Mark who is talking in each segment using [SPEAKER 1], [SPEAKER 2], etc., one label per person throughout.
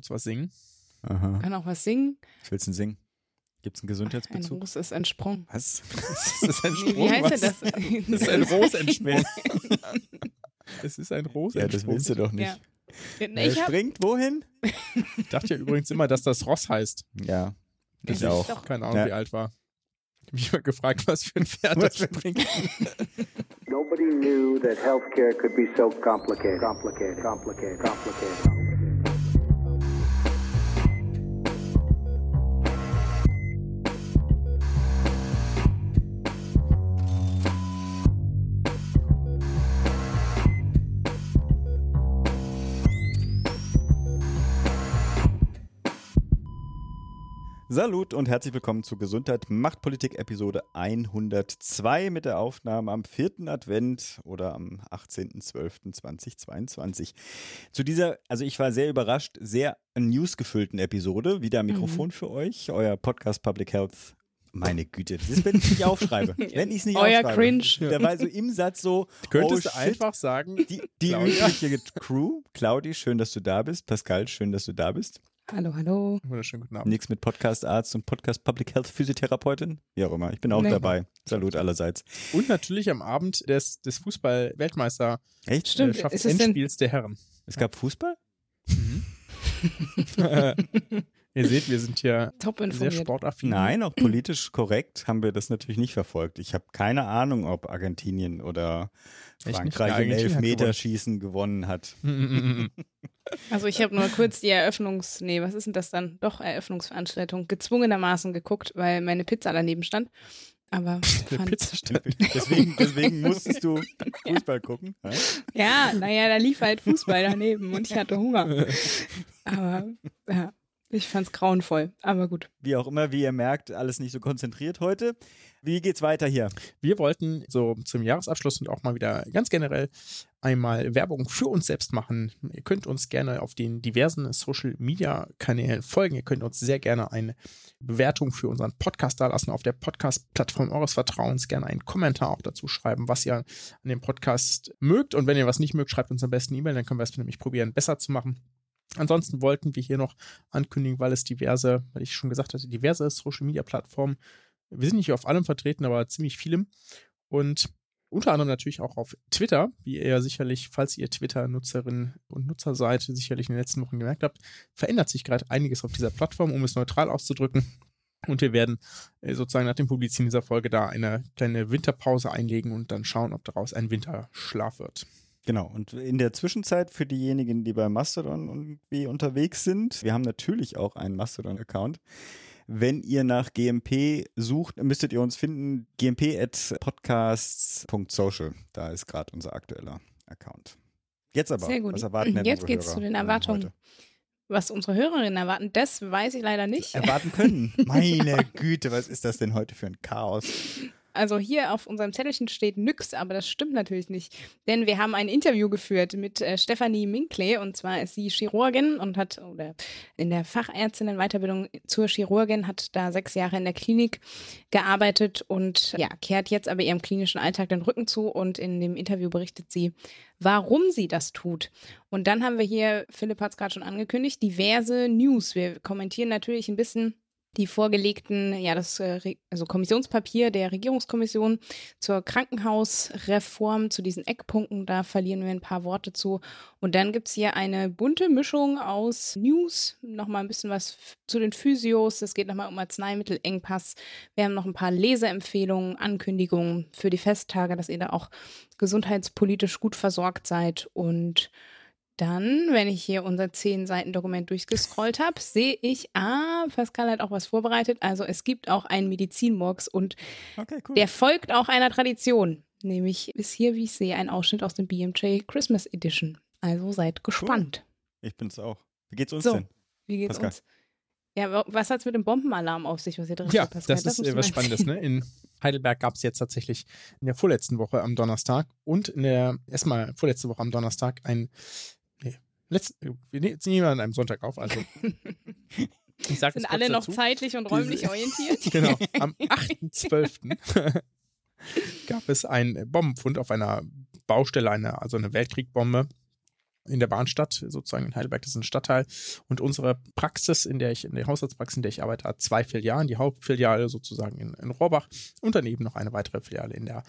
[SPEAKER 1] kurz was singen.
[SPEAKER 2] Aha.
[SPEAKER 3] Kann auch was singen.
[SPEAKER 2] Was willst du denn singen? Gibt es einen
[SPEAKER 3] Ein
[SPEAKER 2] Gesundheitsbezug?
[SPEAKER 3] Ros ist entsprungen.
[SPEAKER 2] Was?
[SPEAKER 1] Das ist ein
[SPEAKER 3] Wie, wie heißt
[SPEAKER 1] was?
[SPEAKER 3] denn das?
[SPEAKER 1] Das ist ein Ros entsprungen. Es ist ein Ros
[SPEAKER 2] Ja, das willst du doch nicht.
[SPEAKER 3] Ja.
[SPEAKER 2] Er springt wohin?
[SPEAKER 1] Ich dachte ja übrigens immer, dass das Ross heißt.
[SPEAKER 2] Ja,
[SPEAKER 3] Das
[SPEAKER 2] ich auch.
[SPEAKER 3] doch-
[SPEAKER 1] Keine Ahnung,
[SPEAKER 2] Ja.
[SPEAKER 1] wie alt war. Ich habe mich mal gefragt, was für ein Pferd das springt.
[SPEAKER 4] Nobody knew that healthcare could be so complicated. Complicated, complicated, complicated.
[SPEAKER 2] Salut und herzlich willkommen zu Gesundheit macht Politik Episode 102 mit der Aufnahme am 4. Advent oder am 18.12.2022. Zu dieser, also ich war sehr überrascht, sehr newsgefüllten Episode. Wieder ein Mikrofon für euch, euer Podcast Public Health. Meine Güte, das ist, wenn ich nicht aufschreibe. Wenn ich es nicht
[SPEAKER 3] Euer
[SPEAKER 2] aufschreibe.
[SPEAKER 3] Cringe.
[SPEAKER 2] Der war so im Satz so,
[SPEAKER 1] Könntest
[SPEAKER 2] oh
[SPEAKER 1] du
[SPEAKER 2] shit,
[SPEAKER 1] einfach sagen,
[SPEAKER 2] die, die
[SPEAKER 1] Claudia?
[SPEAKER 2] übliche Crew. Claudi, schön, dass du da bist. Pascal, schön, dass du da bist.
[SPEAKER 3] Hallo, hallo.
[SPEAKER 1] wunderschönen guten Abend.
[SPEAKER 2] Nix mit Podcast-Arzt und Podcast Public Health Physiotherapeutin. Wie auch immer. Ich bin auch
[SPEAKER 3] Nee.
[SPEAKER 2] dabei. Salut allerseits.
[SPEAKER 1] Und natürlich am Abend des, des Fußball-Weltmeister
[SPEAKER 2] Echt?
[SPEAKER 3] Stimmt.
[SPEAKER 1] äh, Endspiels der Herren.
[SPEAKER 2] Es gab Fußball?
[SPEAKER 1] Ihr seht, wir sind hier
[SPEAKER 3] Top
[SPEAKER 1] sehr sportaffin.
[SPEAKER 2] Nein, auch politisch korrekt haben wir das natürlich nicht verfolgt. Ich habe keine Ahnung, ob Argentinien oder? Frankreich
[SPEAKER 1] Ja,
[SPEAKER 2] im Elfmeterschießen gewonnen hat.
[SPEAKER 3] Also ich habe nur kurz die Eröffnungs-, nee, was ist denn das dann? Doch, Eröffnungsveranstaltung gezwungenermaßen geguckt, weil meine Pizza daneben stand. Aber fand,
[SPEAKER 1] Pizza stand.
[SPEAKER 2] Deswegen, deswegen musstest du Fußball gucken. hä?
[SPEAKER 3] ja, naja, da lief halt Fußball daneben und ich hatte Hunger. Aber ja, ich fand's grauenvoll. Aber gut.
[SPEAKER 2] Wie auch immer, wie ihr merkt, alles nicht so konzentriert heute. Wie geht's weiter hier?
[SPEAKER 1] Wir wollten so zum Jahresabschluss und auch mal wieder ganz generell einmal Werbung für uns selbst machen. Ihr könnt uns gerne auf den diversen Social Media Kanälen folgen. Ihr könnt uns sehr gerne eine Bewertung für unseren Podcast dalassen auf der Podcast-Plattform eures Vertrauens. Gerne einen Kommentar auch dazu schreiben, was ihr an dem Podcast mögt. Und wenn ihr was nicht mögt, schreibt uns am besten E-Mail, dann können wir es nämlich probieren, besser zu machen. Ansonsten wollten wir hier noch ankündigen, weil es diverse, weil ich schon gesagt hatte, diverse Social Media Plattformen wir sind nicht auf allem vertreten, aber ziemlich vielem. Und unter anderem natürlich auch auf Twitter, wie ihr ja sicherlich, falls ihr Twitter-Nutzerin und Nutzer seid, sicherlich in den letzten Wochen gemerkt habt, verändert sich gerade einiges auf dieser Plattform, um es neutral auszudrücken. Und wir werden äh, sozusagen nach dem Publizieren dieser Folge da eine kleine Winterpause einlegen und dann schauen, ob daraus ein Winterschlaf wird.
[SPEAKER 2] Genau, und in der Zwischenzeit für diejenigen, die bei Mastodon irgendwie unterwegs sind, wir haben natürlich auch einen Mastodon-Account. Wenn ihr nach GMP sucht, müsstet ihr uns finden, gmp.podcasts.social. Da ist gerade unser aktueller Account. Jetzt aber,
[SPEAKER 3] Sehr gut.
[SPEAKER 2] was erwarten denn
[SPEAKER 3] Jetzt geht's
[SPEAKER 2] Hörer
[SPEAKER 3] zu den Erwartungen.
[SPEAKER 2] heute?
[SPEAKER 3] Was unsere Hörerinnen erwarten, das weiß ich leider nicht.
[SPEAKER 2] Erwarten können. Meine Güte, was ist das denn heute für ein Chaos?
[SPEAKER 3] Also hier auf unserem Zettelchen steht nix, aber das stimmt natürlich nicht. Denn wir haben ein Interview geführt mit äh, Stefanie Minkley und zwar ist sie Chirurgin und hat oder in der Fachärztinnen-Weiterbildung zur Chirurgin, hat da sechs Jahre in der Klinik gearbeitet und ja, kehrt jetzt aber ihrem klinischen Alltag den Rücken zu und in dem Interview berichtet sie, warum sie das tut. Und dann haben wir hier, Philipp hat es gerade schon angekündigt, diverse News. Wir kommentieren natürlich ein bisschen die vorgelegten, ja, das äh, also Kommissionspapier der Regierungskommission zur Krankenhausreform, zu diesen Eckpunkten, da verlieren wir ein paar Worte zu. Und dann gibt's hier eine bunte Mischung aus News, nochmal ein bisschen was zu den Physios, es geht nochmal um Arzneimittelengpass. Wir haben noch ein paar Leseempfehlungen, Ankündigungen für die Festtage, dass ihr da auch gesundheitspolitisch gut versorgt seid und dann, wenn ich hier unser 10 Seiten Dokument durchgescrollt habe, sehe ich, ah, Pascal hat auch was vorbereitet. Also es gibt auch einen Medizinmurks und
[SPEAKER 2] Okay, cool.
[SPEAKER 3] der folgt auch einer Tradition. Nämlich ist hier, wie ich sehe, ein Ausschnitt aus dem BMJ Christmas Edition. Also seid gespannt.
[SPEAKER 2] Ich bin's auch. Wie geht's uns
[SPEAKER 3] So.
[SPEAKER 2] denn?
[SPEAKER 3] Wie geht's
[SPEAKER 2] Pascal.
[SPEAKER 3] uns? Ja, wa- was hat's mit dem Bombenalarm auf sich, was hier drin
[SPEAKER 1] Ja,
[SPEAKER 3] steht, Pascal?
[SPEAKER 1] das ist äh, was Spannendes. Ne? In Heidelberg gab es jetzt tatsächlich in der vorletzten Woche am Donnerstag und in der erstmal vorletzte Woche am Donnerstag ein nee, letzt, wir ne- jetzt nehmen wir an einem Sonntag auf, also ich sag
[SPEAKER 3] Sind alle noch
[SPEAKER 1] dazu.
[SPEAKER 3] zeitlich und räumlich orientiert?
[SPEAKER 1] Genau, am 8.12. gab es einen Bombenfund auf einer Baustelle, eine, also eine Weltkriegbbombe in der Bahnstadt, sozusagen in Heidelberg, das ist ein Stadtteil. Und unsere Praxis, in der ich, in der Haushaltspraxis, in der ich arbeite, hat zwei Filialen. Die Hauptfiliale sozusagen in, in Rohrbach und daneben noch eine weitere Filiale in der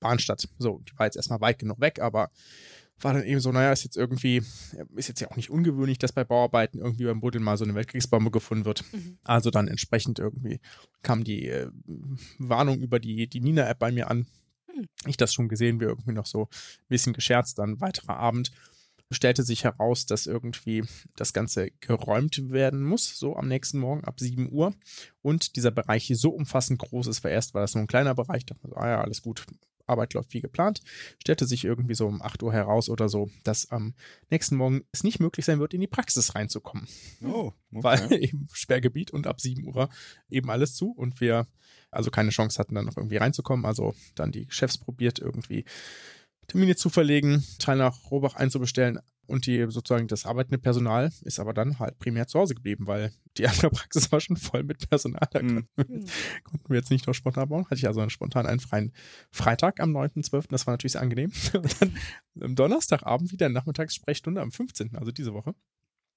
[SPEAKER 1] Bahnstadt. So, die war jetzt erstmal weit genug weg, aber war dann eben so, naja, ist jetzt irgendwie, ist jetzt ja auch nicht ungewöhnlich, dass bei Bauarbeiten irgendwie beim Buddeln mal so eine Weltkriegsbombe gefunden wird.
[SPEAKER 3] Mhm.
[SPEAKER 1] Also dann entsprechend irgendwie kam die äh, Warnung über die, die Nina-App bei mir an.
[SPEAKER 3] Hm.
[SPEAKER 1] Ich das schon gesehen, wir irgendwie noch so ein bisschen gescherzt, dann weiterer Abend. Stellte sich heraus, dass irgendwie das Ganze geräumt werden muss, so am nächsten Morgen ab 7 Uhr. Und dieser Bereich hier so umfassend groß ist, weil erst war das nur ein kleiner Bereich, dachte man so, ah ja, alles gut, Arbeit läuft wie geplant. Stellte sich irgendwie so um 8 Uhr heraus oder so, dass am nächsten Morgen es nicht möglich sein wird, in die Praxis reinzukommen.
[SPEAKER 2] Oh, okay.
[SPEAKER 1] Weil eben Sperrgebiet und ab 7 Uhr eben alles zu und wir also keine Chance hatten, dann noch irgendwie reinzukommen. Also dann die Chefs probiert, irgendwie Termine zu verlegen, Teil nach Robach einzubestellen und die sozusagen das arbeitende Personal ist aber dann halt primär zu Hause geblieben, weil die andere Praxis war schon voll mit Personal. Da
[SPEAKER 2] Mhm.
[SPEAKER 1] konnten, wir, konnten wir jetzt nicht noch spontan bauen. Hatte ich also spontan einen freien Freitag am 9.12. Das war natürlich sehr angenehm. Und dann am Donnerstagabend wieder Nachmittagssprechstunde am 15., also diese Woche.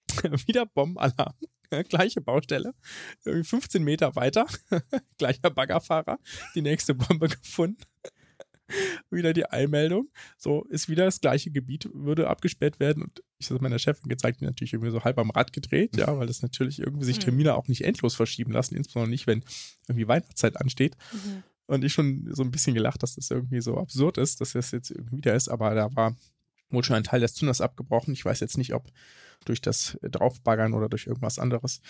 [SPEAKER 1] wieder Bombenalarm. Gleiche Baustelle. Irgendwie 15 Meter weiter. Gleicher Baggerfahrer. Die nächste Bombe gefunden. wieder die Eilmeldung. So ist wieder das gleiche Gebiet, würde abgesperrt werden. Und ich habe meiner Chefin gezeigt, die natürlich irgendwie so halb am Rad gedreht, ja, weil das natürlich irgendwie sich
[SPEAKER 3] Mhm.
[SPEAKER 1] Termine auch nicht endlos verschieben lassen, insbesondere nicht, wenn irgendwie Weihnachtszeit ansteht.
[SPEAKER 3] Mhm.
[SPEAKER 1] Und ich schon so ein bisschen gelacht, dass das irgendwie so absurd ist, dass das jetzt irgendwie wieder ist, aber da war wohl schon ein Teil des Zünders abgebrochen. Ich weiß jetzt nicht, ob durch das Draufbaggern oder durch irgendwas anderes.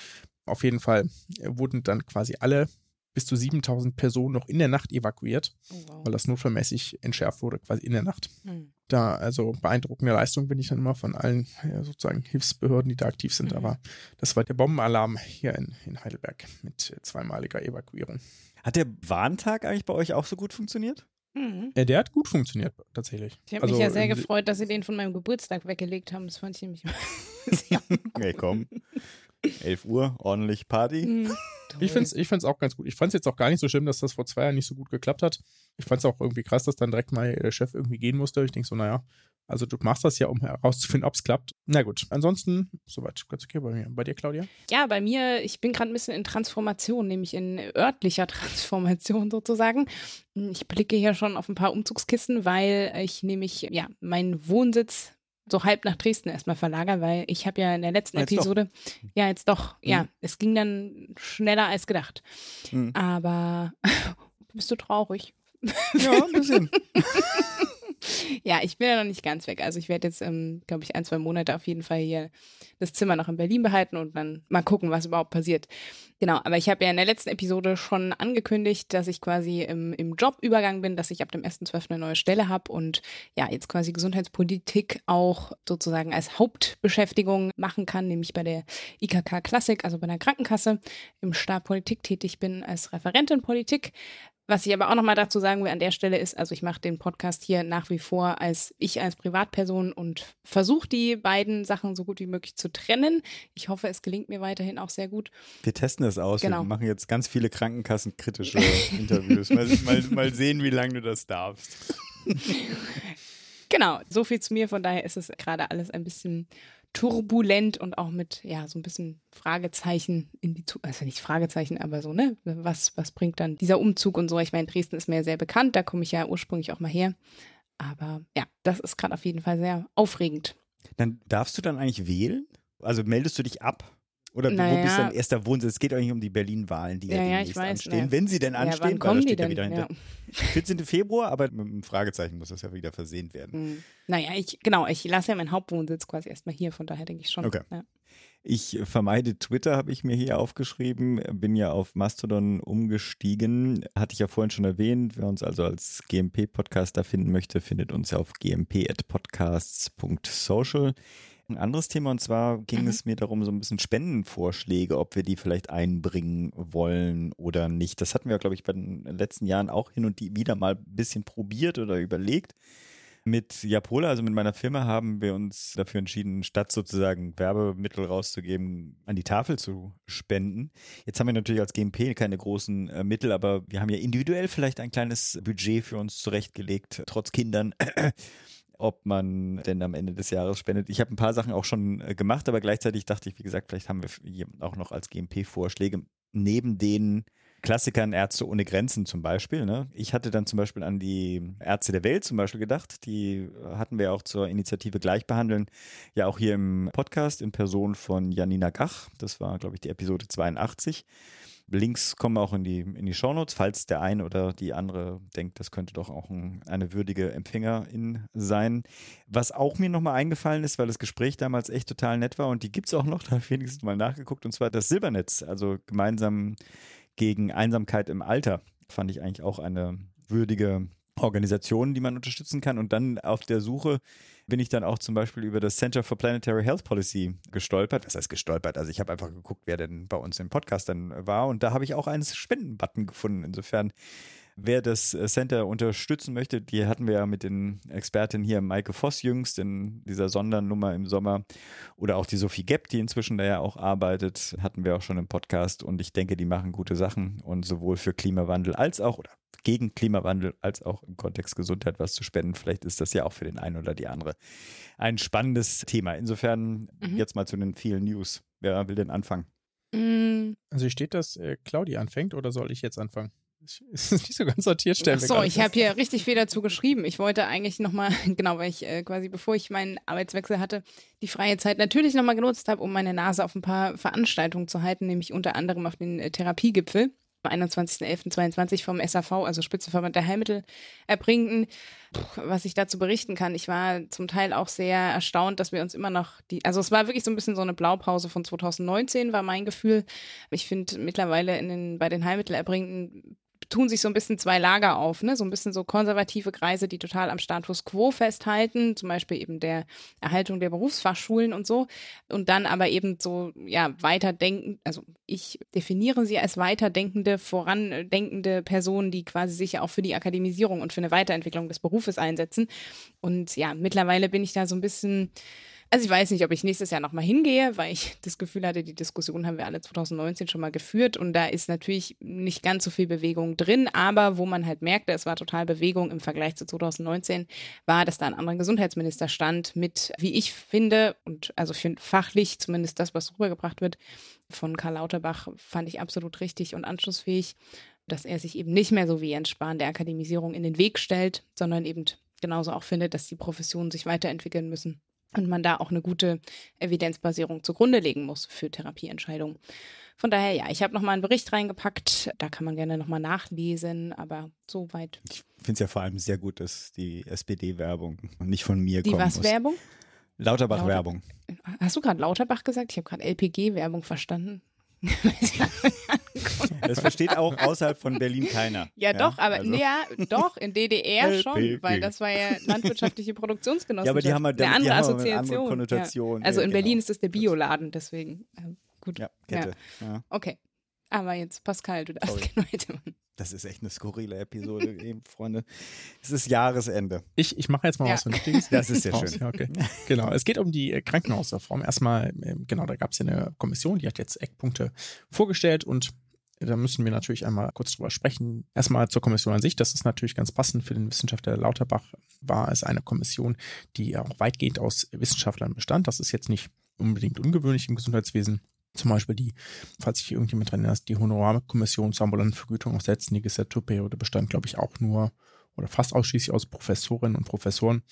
[SPEAKER 1] Auf jeden Fall wurden dann quasi alle bis zu 7000 Personen noch in der Nacht evakuiert,
[SPEAKER 3] Oh, wow.
[SPEAKER 1] weil das notfallmäßig entschärft wurde, quasi in der Nacht.
[SPEAKER 3] Mhm.
[SPEAKER 1] Da, also beeindruckende Leistung bin ich dann immer von allen ja, sozusagen Hilfsbehörden, die da aktiv sind.
[SPEAKER 3] Mhm.
[SPEAKER 1] Aber das war der Bombenalarm hier in, in Heidelberg mit zweimaliger Evakuierung.
[SPEAKER 2] Hat der Warntag eigentlich bei euch auch so gut funktioniert?
[SPEAKER 3] Mhm.
[SPEAKER 1] Äh, der hat gut funktioniert, tatsächlich.
[SPEAKER 3] Ich habe
[SPEAKER 1] Also,
[SPEAKER 3] mich ja sehr
[SPEAKER 1] äh,
[SPEAKER 3] gefreut, dass sie den von meinem Geburtstag weggelegt haben. Das fand ich nämlich sehr
[SPEAKER 2] Nee, komm. 11 Uhr, ordentlich Party.
[SPEAKER 3] Mhm.
[SPEAKER 1] Ich finde es ich find's auch ganz gut. Ich fand es jetzt auch gar nicht so schlimm, dass das vor zwei Jahren nicht so gut geklappt hat. Ich fand es auch irgendwie krass, dass dann direkt mal der Chef irgendwie gehen musste. Ich denke so, naja, also du machst das ja, um herauszufinden, ob es klappt. Na gut, ansonsten, soweit ganz okay bei mir. Bei dir, Claudia?
[SPEAKER 3] Ja, bei mir, ich bin gerade ein bisschen in Transformation, nämlich in örtlicher Transformation sozusagen. Ich blicke hier schon auf ein paar Umzugskisten, weil ich nämlich ja meinen Wohnsitz so halb nach Dresden erstmal verlagere, weil ich habe ja in der letzten
[SPEAKER 2] Jetzt doch.
[SPEAKER 3] Episode, ja, jetzt doch, ja,
[SPEAKER 2] Mhm.
[SPEAKER 3] es ging dann schneller als gedacht.
[SPEAKER 2] Mhm.
[SPEAKER 3] Aber bist du traurig?
[SPEAKER 2] Ja, ein bisschen.
[SPEAKER 3] Ja, ich bin ja noch nicht ganz weg. Also ich werde jetzt, ähm, glaube ich, ein, zwei Monate auf jeden Fall hier das Zimmer noch in Berlin behalten und dann mal gucken, was überhaupt passiert. Genau, aber ich habe ja in der letzten Episode schon angekündigt, dass ich quasi im, im Jobübergang bin, dass ich ab dem 1.12. eine neue Stelle habe und ja, jetzt quasi Gesundheitspolitik auch sozusagen als Hauptbeschäftigung machen kann, nämlich bei der IKK Klassik, also bei der Krankenkasse, im Stab Politik tätig bin als Referentin Politik. Was ich aber auch nochmal dazu sagen will an der Stelle ist, also ich mache den Podcast hier nach wie vor als ich als Privatperson und versuche die beiden Sachen so gut wie möglich zu trennen. Ich hoffe, es gelingt mir weiterhin auch sehr gut.
[SPEAKER 2] Wir testen das aus.
[SPEAKER 3] Genau.
[SPEAKER 2] Wir machen jetzt ganz viele krankenkassenkritische Interviews. Mal, mal, mal sehen, wie lange du das darfst.
[SPEAKER 3] Genau, so viel zu mir. Von daher ist es gerade alles ein bisschen turbulent und auch mit, ja, so ein bisschen Fragezeichen in die Zukunft. Also nicht Fragezeichen, aber so, ne? Was, was bringt dann dieser Umzug und so? Ich meine, Dresden ist mir ja sehr bekannt, da komme ich ja ursprünglich auch mal her. Aber ja, das ist gerade auf jeden Fall sehr aufregend.
[SPEAKER 2] Dann darfst du dann eigentlich wählen? Also meldest du dich ab? Oder wo
[SPEAKER 3] Naja.
[SPEAKER 2] bist dein erster Wohnsitz? Es geht eigentlich um die Berlin-Wahlen, die ja,
[SPEAKER 3] Ja, ja,
[SPEAKER 2] demnächst
[SPEAKER 3] weiß,
[SPEAKER 2] anstehen.
[SPEAKER 3] naja.
[SPEAKER 2] Wenn sie denn
[SPEAKER 3] ja,
[SPEAKER 2] anstehen,
[SPEAKER 3] wann
[SPEAKER 2] weil
[SPEAKER 3] kommen
[SPEAKER 2] da
[SPEAKER 3] die
[SPEAKER 2] steht ja wieder hinter.
[SPEAKER 3] Ja.
[SPEAKER 2] 14. Februar, aber mit einem Fragezeichen muss das ja wieder versehen werden.
[SPEAKER 3] Hm. Naja, ich, genau, ich lasse ja meinen Hauptwohnsitz quasi erstmal hier, von daher denke ich schon.
[SPEAKER 2] Okay.
[SPEAKER 3] Ja.
[SPEAKER 2] Ich vermeide Twitter, habe ich mir hier aufgeschrieben. Bin ja auf Mastodon umgestiegen. Hatte ich ja vorhin schon erwähnt. Wer uns also als GMP-Podcaster finden möchte, findet uns ja auf gmp.podcasts.social. Ein anderes Thema und zwar ging
[SPEAKER 3] Mhm.
[SPEAKER 2] es mir darum, so ein bisschen Spendenvorschläge, ob wir die vielleicht einbringen wollen oder nicht. Das hatten wir, glaube ich, bei den letzten Jahren auch hin und wieder mal ein bisschen probiert oder überlegt. Mit Japola, also mit meiner Firma, haben wir uns dafür entschieden, statt sozusagen Werbemittel rauszugeben, an die Tafel zu spenden. Jetzt haben wir natürlich als GMP keine großen äh, Mittel, aber wir haben ja individuell vielleicht ein kleines Budget für uns zurechtgelegt, trotz Kindern. Ob man denn am Ende des Jahres spendet. Ich habe ein paar Sachen auch schon äh, gemacht, aber gleichzeitig dachte ich, wie gesagt, vielleicht haben wir auch noch als GMP-Vorschläge neben den Klassikern Ärzte ohne Grenzen zum Beispiel. Ne? Ich hatte dann zum Beispiel an die Ärzte der Welt zum Beispiel gedacht. Die hatten wir auch zur Initiative Gleichbehandeln ja auch hier im Podcast in Person von Janina Gach. Das war, glaube ich, die Episode 82. Links kommen auch in die, in die Shownotes, falls der eine oder die andere denkt, das könnte doch auch ein, eine würdige Empfängerin sein. Was auch mir nochmal eingefallen ist, weil das Gespräch damals echt total nett war und die gibt es auch noch, da habe ich wenigstens mal nachgeguckt, und zwar das Silbernetz, also gemeinsam gegen Einsamkeit im Alter, fand ich eigentlich auch eine würdige Organisation, die man unterstützen kann. Und dann auf der Suche bin ich dann auch zum Beispiel über das Center for Planetary Health Policy gestolpert. Das heißt gestolpert, also ich habe einfach geguckt, wer denn bei uns im Podcast dann war. Und da habe ich auch einen Spendenbutton gefunden. Insofern wer das äh, Center unterstützen möchte, die hatten wir ja mit den Expertinnen hier, Maike Voss jüngst in dieser Sondernummer im Sommer oder auch die Sophie Gepp, die inzwischen da ja auch arbeitet, hatten wir auch schon im Podcast und ich denke, die machen gute Sachen und sowohl für Klimawandel als auch oder gegen Klimawandel als auch im Kontext Gesundheit was zu spenden. Vielleicht ist das ja auch für den einen oder die andere ein spannendes Thema. Insofern mhm. jetzt mal zu den vielen News. Wer will denn anfangen?
[SPEAKER 1] Mm. Also hier steht, dass äh, Claudia anfängt oder soll ich jetzt anfangen? Es ist nicht so ganz sortiert stellen.
[SPEAKER 3] So, ich habe hier richtig viel dazu geschrieben. Ich wollte eigentlich nochmal, genau, weil ich äh, quasi bevor ich meinen Arbeitswechsel hatte, die freie Zeit natürlich nochmal genutzt habe, um meine Nase auf ein paar Veranstaltungen zu halten, nämlich unter anderem auf den äh, Therapiegipfel am 21.11.22 vom SAV, also Spitzenverband der Heilmittelerbringenden. Was ich dazu berichten kann, ich war zum Teil auch sehr erstaunt, dass wir uns immer noch die, also es war wirklich so ein bisschen so eine Blaupause von 2019, war mein Gefühl. Ich finde mittlerweile in den, bei den Heilmittelerbringenden tun sich so ein bisschen zwei Lager auf, ne? So ein bisschen so konservative Kreise, die total am Status quo festhalten, zum Beispiel eben der Erhaltung der Berufsfachschulen und so. Und dann aber eben so, ja, weiterdenken, also ich definiere sie als weiterdenkende, vorandenkende Personen, die quasi sich auch für die Akademisierung und für eine Weiterentwicklung des Berufes einsetzen. Und ja, mittlerweile bin ich da so ein bisschen also ich weiß nicht, ob ich nächstes Jahr nochmal hingehe, weil ich das Gefühl hatte, die Diskussion haben wir alle 2019 schon mal geführt und da ist natürlich nicht ganz so viel Bewegung drin, aber wo man halt merkte, es war total Bewegung im Vergleich zu 2019, war, dass da ein anderer Gesundheitsminister stand mit, wie ich finde, und also ich fachlich zumindest das, was rübergebracht wird, von Karl Lauterbach fand ich absolut richtig und anschlussfähig, dass er sich eben nicht mehr so wie Jens Spahn der Akademisierung in den Weg stellt, sondern eben genauso auch findet, dass die Professionen sich weiterentwickeln müssen und man da auch eine gute Evidenzbasierung zugrunde legen muss für Therapieentscheidungen. Von daher, ja, ich habe nochmal einen Bericht reingepackt. Da kann man gerne nochmal nachlesen, aber soweit.
[SPEAKER 2] Ich finde es ja vor allem sehr gut, dass die SPD-Werbung nicht von mir
[SPEAKER 3] die
[SPEAKER 2] kommt.
[SPEAKER 3] Die was Werbung?
[SPEAKER 2] Lauterbach-Werbung.
[SPEAKER 3] Hast du gerade Lauterbach gesagt? Ich habe gerade LPG-Werbung verstanden.
[SPEAKER 2] das versteht auch außerhalb von Berlin keiner.
[SPEAKER 3] Ja, ja doch, aber also. ja, doch, in DDR schon, weil das war ja landwirtschaftliche Produktionsgenossenschaft. Ja,
[SPEAKER 2] aber die haben halt
[SPEAKER 3] eine andere
[SPEAKER 2] Assoziation.
[SPEAKER 3] Eine andere
[SPEAKER 2] Konnotation.
[SPEAKER 3] Ja. Also in
[SPEAKER 2] genau.
[SPEAKER 3] Berlin ist es der Bioladen, deswegen. Ähm, gut.
[SPEAKER 2] Ja, Kette.
[SPEAKER 3] Ja. Okay. Aber jetzt, Pascal, du darfst gerne weitermachen.
[SPEAKER 2] Das ist echt eine skurrile Episode, eben, Freunde. Es ist Jahresende.
[SPEAKER 1] Ich, ich mache jetzt mal
[SPEAKER 3] Ja.
[SPEAKER 1] was Vernünftiges.
[SPEAKER 2] Das ist sehr schön.
[SPEAKER 1] Ja, okay. Genau, es geht um die äh, Krankenhausreform. Erstmal, ähm, genau, da gab es ja eine Kommission, die hat jetzt Eckpunkte vorgestellt und da müssen wir natürlich einmal kurz drüber sprechen. Erstmal zur Kommission an sich. Das ist natürlich ganz passend für den Wissenschaftler Lauterbach. War es eine Kommission, die auch weitgehend aus Wissenschaftlern bestand. Das ist jetzt nicht unbedingt ungewöhnlich im Gesundheitswesen. Zum Beispiel die, falls sich irgendjemand dran erinnert, die Honorarkommission zur ambulanten Vergütung aus der letzten Legislaturperiode bestand, glaube ich, auch nur oder fast ausschließlich aus Professorinnen und Professoren.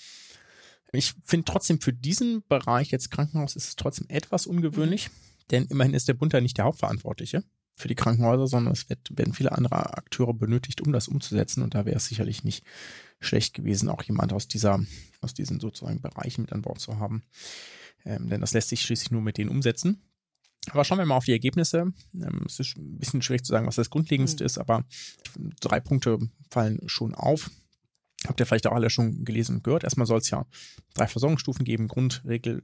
[SPEAKER 1] Ich finde trotzdem für diesen Bereich jetzt Krankenhaus ist es trotzdem etwas ungewöhnlich, denn immerhin ist der Bund da nicht der Hauptverantwortliche für die Krankenhäuser, sondern es wird, werden viele andere Akteure benötigt, um das umzusetzen und da wäre es sicherlich nicht schlecht gewesen, auch jemand aus dieser, aus diesen sozusagen Bereichen mit an Bord zu haben. Ähm, denn das lässt sich schließlich nur mit denen umsetzen. Aber schauen wir mal auf die Ergebnisse. Ähm, es ist ein bisschen schwierig zu sagen, was das Grundlegendste ist, aber drei Punkte fallen schon auf. Habt ihr vielleicht auch alle schon gelesen und gehört. Erstmal soll es ja drei Versorgungsstufen geben: Grund-, Regel-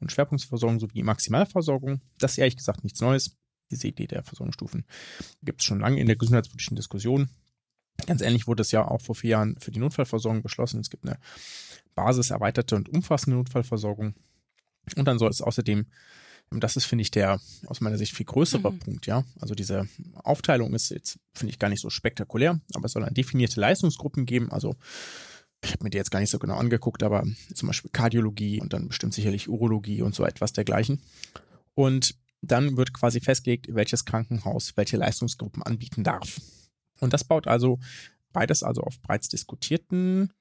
[SPEAKER 1] und Schwerpunktversorgung sowie Maximalversorgung. Das ist ehrlich gesagt nichts Neues. Diese Idee der Versorgungsstufen gibt es schon lange in der gesundheitspolitischen Diskussion. Ganz ähnlich wurde es ja auch vor vier Jahren für die Notfallversorgung beschlossen. Es gibt eine basiserweiterte und umfassende Notfallversorgung. Und dann soll es außerdem das ist, finde ich, der aus meiner Sicht viel größere
[SPEAKER 3] Mhm.
[SPEAKER 1] Punkt, ja. Also diese Aufteilung ist jetzt, finde ich, gar nicht so spektakulär, aber es soll dann definierte Leistungsgruppen geben, also ich habe mir die jetzt gar nicht so genau angeguckt, aber zum Beispiel Kardiologie und dann bestimmt sicherlich Urologie und so etwas dergleichen. Und dann wird quasi festgelegt, welches Krankenhaus welche Leistungsgruppen anbieten darf. Und das baut also beides also auf bereits diskutierten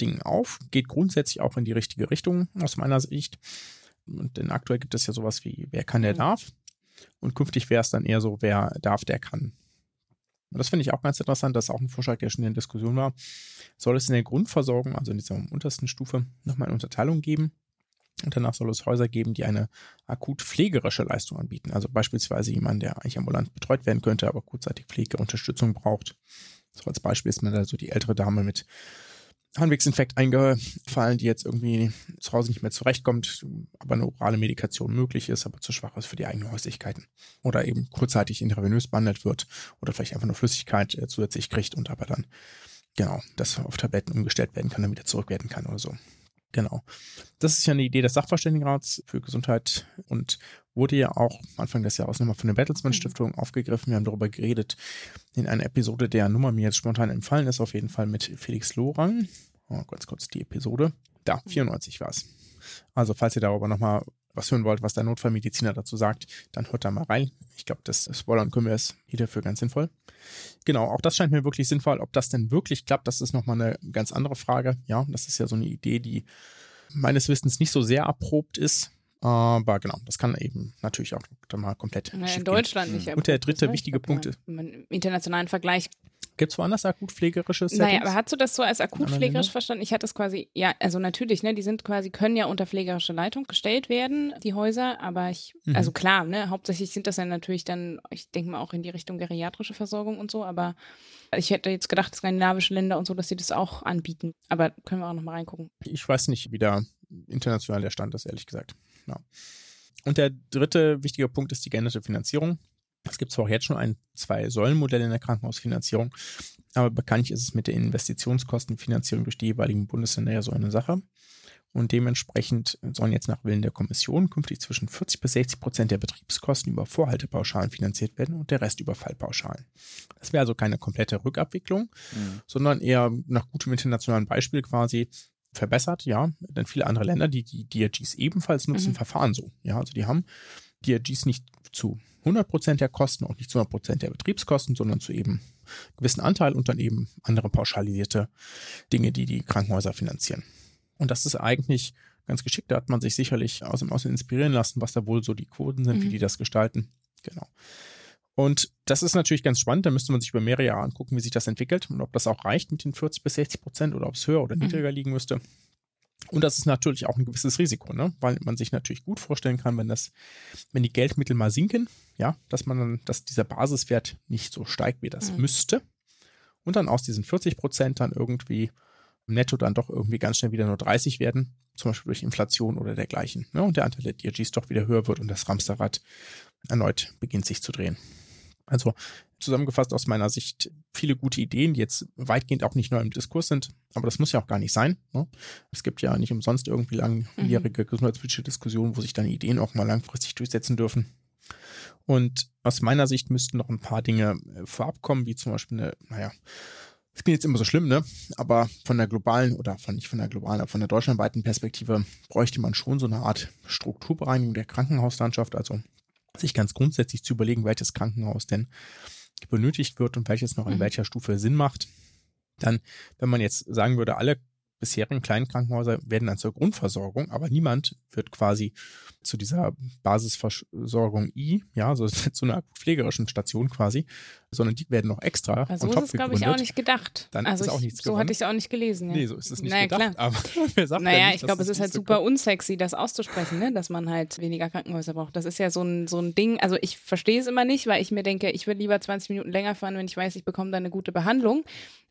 [SPEAKER 1] Dingen auf, geht grundsätzlich auch in die richtige Richtung aus meiner Sicht. Und denn aktuell gibt es ja sowas wie, wer kann, der darf. Und künftig wäre es dann eher so, wer darf, der kann. Und das finde ich auch ganz interessant, das ist auch ein Vorschlag, der schon in der Diskussion war. Soll es in der Grundversorgung, also in dieser untersten Stufe, nochmal eine Unterteilung geben? Und danach soll es Häuser geben, die eine akut pflegerische Leistung anbieten. Also beispielsweise jemand, der eigentlich ambulant betreut werden könnte, aber kurzzeitig Pflegeunterstützung braucht. So als Beispiel ist mir da so die ältere Dame mit Harnwegsinfekt eingefallen, die jetzt irgendwie zu Hause nicht mehr zurechtkommt, aber eine orale Medikation möglich ist, aber zu schwach ist für die eigenen Häuslichkeiten. Oder eben kurzzeitig intravenös behandelt wird oder vielleicht einfach nur Flüssigkeit äh, zusätzlich kriegt und aber dann, genau, das auf Tabletten umgestellt werden kann, dann wieder zurück werden kann oder so. Genau. Das ist ja eine Idee des Sachverständigenrats für Gesundheit und wurde ja auch Anfang des Jahres nochmal von der Bertelsmann mhm. Stiftung aufgegriffen. Wir haben darüber geredet in einer Episode, der Nummer mir jetzt spontan empfallen ist, auf jeden Fall mit Felix Lorang. Oh, ganz kurz die Episode. Da, 94 war es. Also, falls ihr darüber nochmal was hören wollt, was der Notfallmediziner dazu sagt, dann hört da mal rein. Ich glaube, das Spoilern können wir es hier dafür ganz sinnvoll. Genau, auch das scheint mir wirklich sinnvoll. Ob das denn wirklich klappt, das ist nochmal eine ganz andere Frage. Ja, das ist ja so eine Idee, die meines Wissens nicht so sehr erprobt ist. Aber genau, das kann eben natürlich auch dann mal komplett.
[SPEAKER 3] Naja, in Deutschland gehen. nicht.
[SPEAKER 1] Und der dritte wichtige Punkt ist.
[SPEAKER 3] Im internationalen Vergleich
[SPEAKER 1] Gibt es woanders akutpflegerische Settings?
[SPEAKER 3] Naja, aber hast du das so als akutpflegerisch verstanden? Ich hatte es quasi, ja, also natürlich, ne, die sind quasi, können ja unter pflegerische Leitung gestellt werden, die Häuser, aber ich, mhm. also klar, ne, hauptsächlich sind das ja natürlich dann, ich denke mal auch in die Richtung geriatrische Versorgung und so, aber ich hätte jetzt gedacht, skandinavische Länder und so, dass sie das auch anbieten. Aber können wir auch nochmal reingucken.
[SPEAKER 1] Ich weiß nicht, wie da international der Stand ist, ehrlich gesagt. Ja. Und der dritte wichtige Punkt ist die geänderte Finanzierung. Es gibt zwar auch jetzt schon ein Zwei-Säulen-Modell in der Krankenhausfinanzierung, aber bekanntlich ist es mit der Investitionskostenfinanzierung durch die jeweiligen Bundesländer ja so eine Sache. Und dementsprechend sollen jetzt nach Willen der Kommission künftig zwischen 40 bis 60 Prozent der Betriebskosten über Vorhaltepauschalen finanziert werden und der Rest über Fallpauschalen. Das wäre also keine komplette Rückabwicklung, mhm. sondern eher nach gutem internationalen Beispiel quasi verbessert, ja. Denn viele andere Länder, die die DRGs ebenfalls nutzen, mhm. verfahren so. Ja, also die haben DRGs nicht zu 100% der Kosten, auch nicht zu 100% der Betriebskosten, sondern zu eben gewissen Anteil und dann eben andere pauschalisierte Dinge, die die Krankenhäuser finanzieren. Und das ist eigentlich ganz geschickt. Da hat man sich sicherlich aus dem Außen inspirieren lassen, was da wohl so die Quoten sind, mhm. wie die das gestalten. Genau. Und das ist natürlich ganz spannend. Da müsste man sich über mehrere Jahre angucken, wie sich das entwickelt und ob das auch reicht mit den 40 bis 60 Prozent oder ob es höher oder mhm. niedriger mhm. liegen müsste. Und das ist natürlich auch ein gewisses Risiko, ne? weil man sich natürlich gut vorstellen kann, wenn das, wenn die Geldmittel mal sinken, ja, dass man dann, dass dieser Basiswert nicht so steigt, wie das mhm. müsste. Und dann aus diesen 40 Prozent dann irgendwie netto dann doch irgendwie ganz schnell wieder nur 30 werden, zum Beispiel durch Inflation oder dergleichen. Ne? Und der Anteil der DRGs doch wieder höher wird und das Ramsterrad erneut beginnt sich zu drehen. Also zusammengefasst aus meiner Sicht viele gute Ideen, die jetzt weitgehend auch nicht nur im Diskurs sind, aber das muss ja auch gar nicht sein. Ne? Es gibt ja nicht umsonst irgendwie langjährige mhm. gesundheitspolitische Diskussionen, wo sich dann Ideen auch mal langfristig durchsetzen dürfen. Und aus meiner Sicht müssten noch ein paar Dinge äh, vorab kommen, wie zum Beispiel eine, naja, das klingt jetzt immer so schlimm, ne? Aber von der globalen oder von nicht von der globalen, aber von der deutschlandweiten Perspektive bräuchte man schon so eine Art Strukturbereinigung der Krankenhauslandschaft, also sich ganz grundsätzlich zu überlegen, welches Krankenhaus denn benötigt wird und welches noch in mhm. welcher Stufe Sinn macht. Dann, wenn man jetzt sagen würde, alle bisherigen kleinen Krankenhäuser werden dann zur Grundversorgung, aber niemand wird quasi zu dieser Basisversorgung I, ja, so zu einer pflegerischen Station quasi, sondern die werden noch extra.
[SPEAKER 3] Also so ist es, glaube ich, auch nicht gedacht.
[SPEAKER 1] Dann
[SPEAKER 3] also
[SPEAKER 1] ist auch nichts
[SPEAKER 3] ich, So hatte ich es auch nicht gelesen. Ja.
[SPEAKER 1] Nee, so ist es nicht
[SPEAKER 3] naja,
[SPEAKER 1] gedacht.
[SPEAKER 3] Klar.
[SPEAKER 1] Aber wer sagt
[SPEAKER 3] naja,
[SPEAKER 1] nicht,
[SPEAKER 3] ich glaube, es ist halt super unsexy, das auszusprechen, ne? dass man halt weniger Krankenhäuser braucht. Das ist ja so ein, so ein Ding. Also ich verstehe es immer nicht, weil ich mir denke, ich würde lieber 20 Minuten länger fahren, wenn ich weiß, ich bekomme da eine gute Behandlung.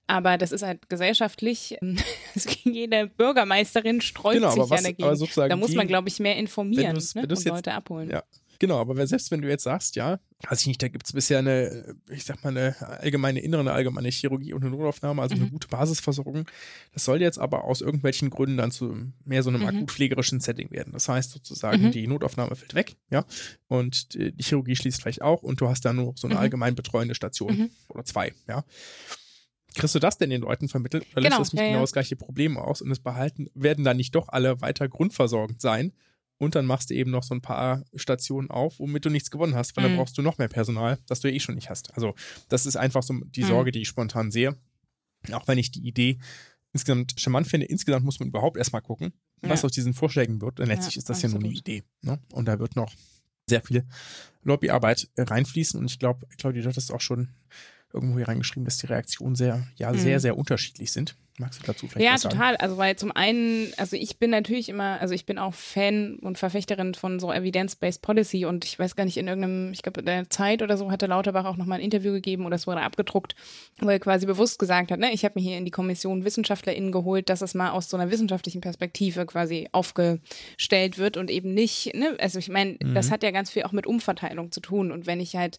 [SPEAKER 3] Aber das ist halt gesellschaftlich, jede Bürgermeisterin sträubt
[SPEAKER 1] genau,
[SPEAKER 3] sich
[SPEAKER 1] was,
[SPEAKER 3] ja dagegen. da muss man, glaube ich, mehr informieren
[SPEAKER 1] ne?
[SPEAKER 3] und
[SPEAKER 1] jetzt,
[SPEAKER 3] Leute abholen.
[SPEAKER 1] Ja, genau, aber selbst wenn du jetzt sagst, ja, weiß ich nicht, da gibt es bisher eine, ich sag mal, eine allgemeine innere, eine allgemeine Chirurgie und eine Notaufnahme, also mhm. eine gute Basisversorgung. Das soll jetzt aber aus irgendwelchen Gründen dann zu mehr so einem mhm. akutpflegerischen Setting werden. Das heißt sozusagen, mhm. die Notaufnahme fällt weg, ja, und die Chirurgie schließt vielleicht auch und du hast da nur so eine mhm. allgemein betreuende Station mhm. oder zwei, ja Kriegst du das denn den Leuten vermittelt oder
[SPEAKER 3] Genau,
[SPEAKER 1] löst das nicht
[SPEAKER 3] ja,
[SPEAKER 1] genau
[SPEAKER 3] ja.
[SPEAKER 1] das gleiche Problem aus und es behalten, werden dann nicht doch alle weiter grundversorgt sein? Und dann machst du eben noch so ein paar Stationen auf, womit du nichts gewonnen hast, weil dann
[SPEAKER 3] Mhm.
[SPEAKER 1] brauchst du noch mehr Personal, das du ja eh schon nicht hast. Also, das ist einfach so die
[SPEAKER 3] Mhm.
[SPEAKER 1] Sorge, die ich spontan sehe. Auch wenn ich die Idee insgesamt charmant finde, insgesamt muss man überhaupt erstmal gucken, was
[SPEAKER 3] Ja.
[SPEAKER 1] aus diesen Vorschlägen wird. Denn letztlich ist das ja nur eine
[SPEAKER 3] absolut.
[SPEAKER 1] Idee. Ne? Und da wird noch sehr viel Lobbyarbeit reinfließen. Und ich glaube, Claudia, du hattest auch schon irgendwo hier reingeschrieben, dass die Reaktionen sehr, ja,
[SPEAKER 3] Mhm.
[SPEAKER 1] sehr, sehr unterschiedlich sind. Magst du dazu vielleicht
[SPEAKER 3] Ja,
[SPEAKER 1] was sagen?
[SPEAKER 3] total. Also weil zum einen, also ich bin natürlich immer, also ich bin auch Fan und Verfechterin von so Evidence-Based Policy und ich weiß gar nicht, in irgendeinem, ich glaube in der Zeit oder so hatte Lauterbach auch nochmal ein Interview gegeben oder es wurde abgedruckt, wo er quasi bewusst gesagt hat, ne, ich habe mir hier in die Kommission WissenschaftlerInnen geholt, dass es mal aus so einer wissenschaftlichen Perspektive quasi aufgestellt wird und eben nicht, ne, also ich meine, das hat ja ganz viel auch mit Umverteilung zu tun und wenn ich halt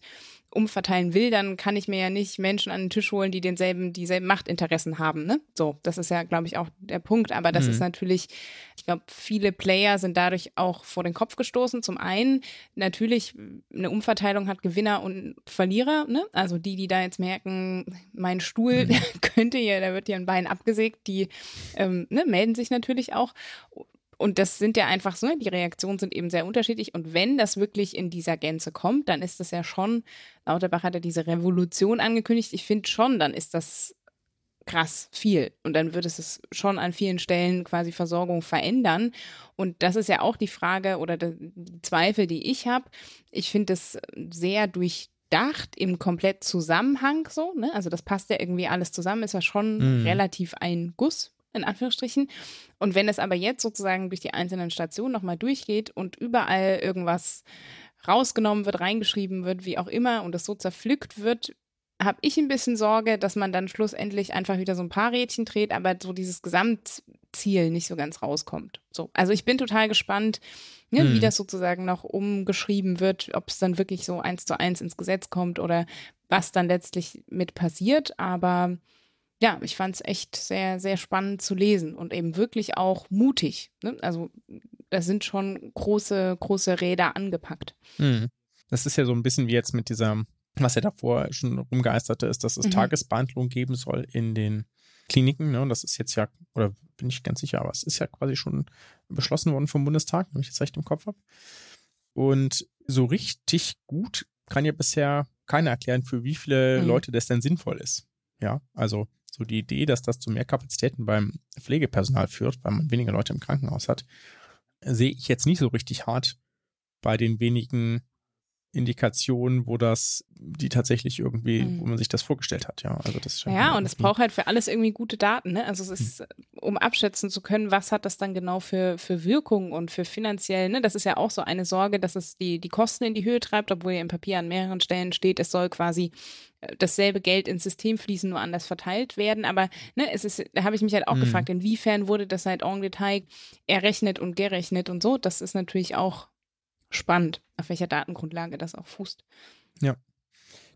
[SPEAKER 3] umverteilen will, dann kann ich mir ja nicht Menschen an den Tisch holen, die denselben, dieselben Machtinteressen haben. Ne? So, das ist ja, glaube ich, auch der Punkt. Aber das
[SPEAKER 1] Mhm.
[SPEAKER 3] ist natürlich, ich glaube, viele Player sind dadurch auch vor den Kopf gestoßen. Zum einen, natürlich, eine Umverteilung hat Gewinner und Verlierer. Ne? Also die, die da jetzt merken, mein Stuhl könnte hier, da wird hier ein Bein abgesägt, die ähm, ne, melden sich natürlich auch. Und das sind ja einfach so, ne, die Reaktionen sind eben sehr unterschiedlich. Und wenn das wirklich in dieser Gänze kommt, dann ist das ja schon, Lauterbach hat ja diese Revolution angekündigt. Ich finde schon, dann ist das krass viel. Und dann würde es schon an vielen Stellen quasi Versorgung verändern. Und das ist ja auch die Frage oder die Zweifel, die ich habe. Ich finde es sehr durchdacht im komplett Zusammenhang so. Ne? Also das passt ja irgendwie alles zusammen, ist ja schon
[SPEAKER 1] Mhm.
[SPEAKER 3] relativ ein Guss in Anführungsstrichen. Und wenn es aber jetzt sozusagen durch die einzelnen Stationen nochmal durchgeht und überall irgendwas rausgenommen wird, reingeschrieben wird, wie auch immer, und es so zerpflückt wird, habe ich ein bisschen Sorge, dass man dann schlussendlich einfach wieder so ein paar Rädchen dreht, aber so dieses Gesamtziel nicht so ganz rauskommt. So, also ich bin total gespannt, ne,
[SPEAKER 1] Hm.
[SPEAKER 3] wie das sozusagen noch umgeschrieben wird, ob es dann wirklich so eins zu eins ins Gesetz kommt oder was dann letztlich mit passiert. Aber ja, ich fand es echt sehr, sehr spannend zu lesen und eben wirklich auch mutig. Ne? Also da sind schon große, große Räder angepackt.
[SPEAKER 1] Mhm. Das ist ja so ein bisschen wie jetzt mit dieser, was ja davor schon rumgeisterte, ist, dass es
[SPEAKER 3] Mhm.
[SPEAKER 1] Tagesbehandlung geben soll in den Kliniken. Ne? Und das ist jetzt ja, oder bin ich ganz sicher, aber es ist ja quasi schon beschlossen worden vom Bundestag, wenn ich jetzt recht im Kopf habe. Und so richtig gut kann ja bisher keiner erklären, für wie viele
[SPEAKER 3] Mhm.
[SPEAKER 1] Leute das denn sinnvoll ist. Ja, also so die Idee, dass das zu mehr Kapazitäten beim Pflegepersonal führt, weil man weniger Leute im Krankenhaus hat, sehe ich jetzt nicht so richtig hart bei den wenigen Indikationen, wo das, die tatsächlich irgendwie,
[SPEAKER 3] Mhm.
[SPEAKER 1] wo man sich das vorgestellt hat, ja. Also das
[SPEAKER 3] Ja, und es braucht halt für alles irgendwie gute Daten. Ne? Also es ist, um abschätzen zu können, was hat das dann genau für, für Wirkungen und für finanziell. Ne? Das ist ja auch so eine Sorge, dass es die, die Kosten in die Höhe treibt, obwohl ja im Papier an mehreren Stellen steht, es soll quasi äh, dasselbe Geld ins System fließen, nur anders verteilt werden. Aber ne, es ist, da habe ich mich halt auch
[SPEAKER 1] Mhm.
[SPEAKER 3] gefragt, inwiefern wurde das halt en Detail errechnet und gerechnet und so. Das ist natürlich auch spannend, auf welcher Datengrundlage das auch fußt.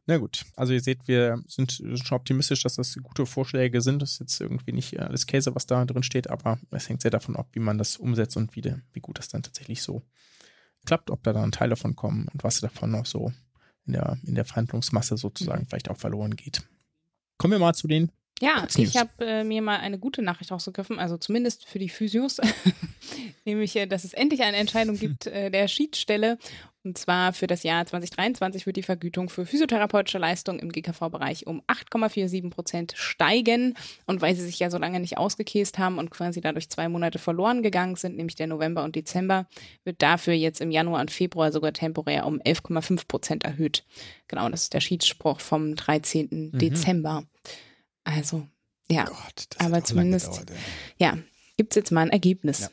[SPEAKER 1] Na gut, also ihr seht, wir sind schon optimistisch, dass das gute Vorschläge sind. Das ist jetzt irgendwie nicht alles Käse, was da drin steht, aber es hängt sehr davon ab, wie man das umsetzt und wie, de, wie gut das dann tatsächlich so klappt, ob da dann Teile davon kommen und was davon noch so in der, in der Verhandlungsmasse sozusagen vielleicht auch verloren geht. Kommen wir mal zu den
[SPEAKER 3] Ja, ich habe äh, mir mal eine gute Nachricht rausgegriffen, also zumindest für die Physios, nämlich, äh, dass es endlich eine Entscheidung gibt äh, der Schiedsstelle. Und zwar für das Jahr 2023 wird die Vergütung für physiotherapeutische Leistungen im GKV-Bereich um 8,47 Prozent steigen. Und weil sie sich ja so lange nicht ausgekäst haben und quasi dadurch zwei Monate verloren gegangen sind, nämlich der November und Dezember, wird dafür jetzt im Januar und Februar sogar temporär um 11,5 Prozent erhöht. Genau, das ist der Schiedsspruch vom 13. Dezember. Also, ja,
[SPEAKER 2] Gott, das
[SPEAKER 3] Aber zumindest-
[SPEAKER 2] gedauert,
[SPEAKER 3] ja, gibt es jetzt mal ein Ergebnis.
[SPEAKER 2] Ja.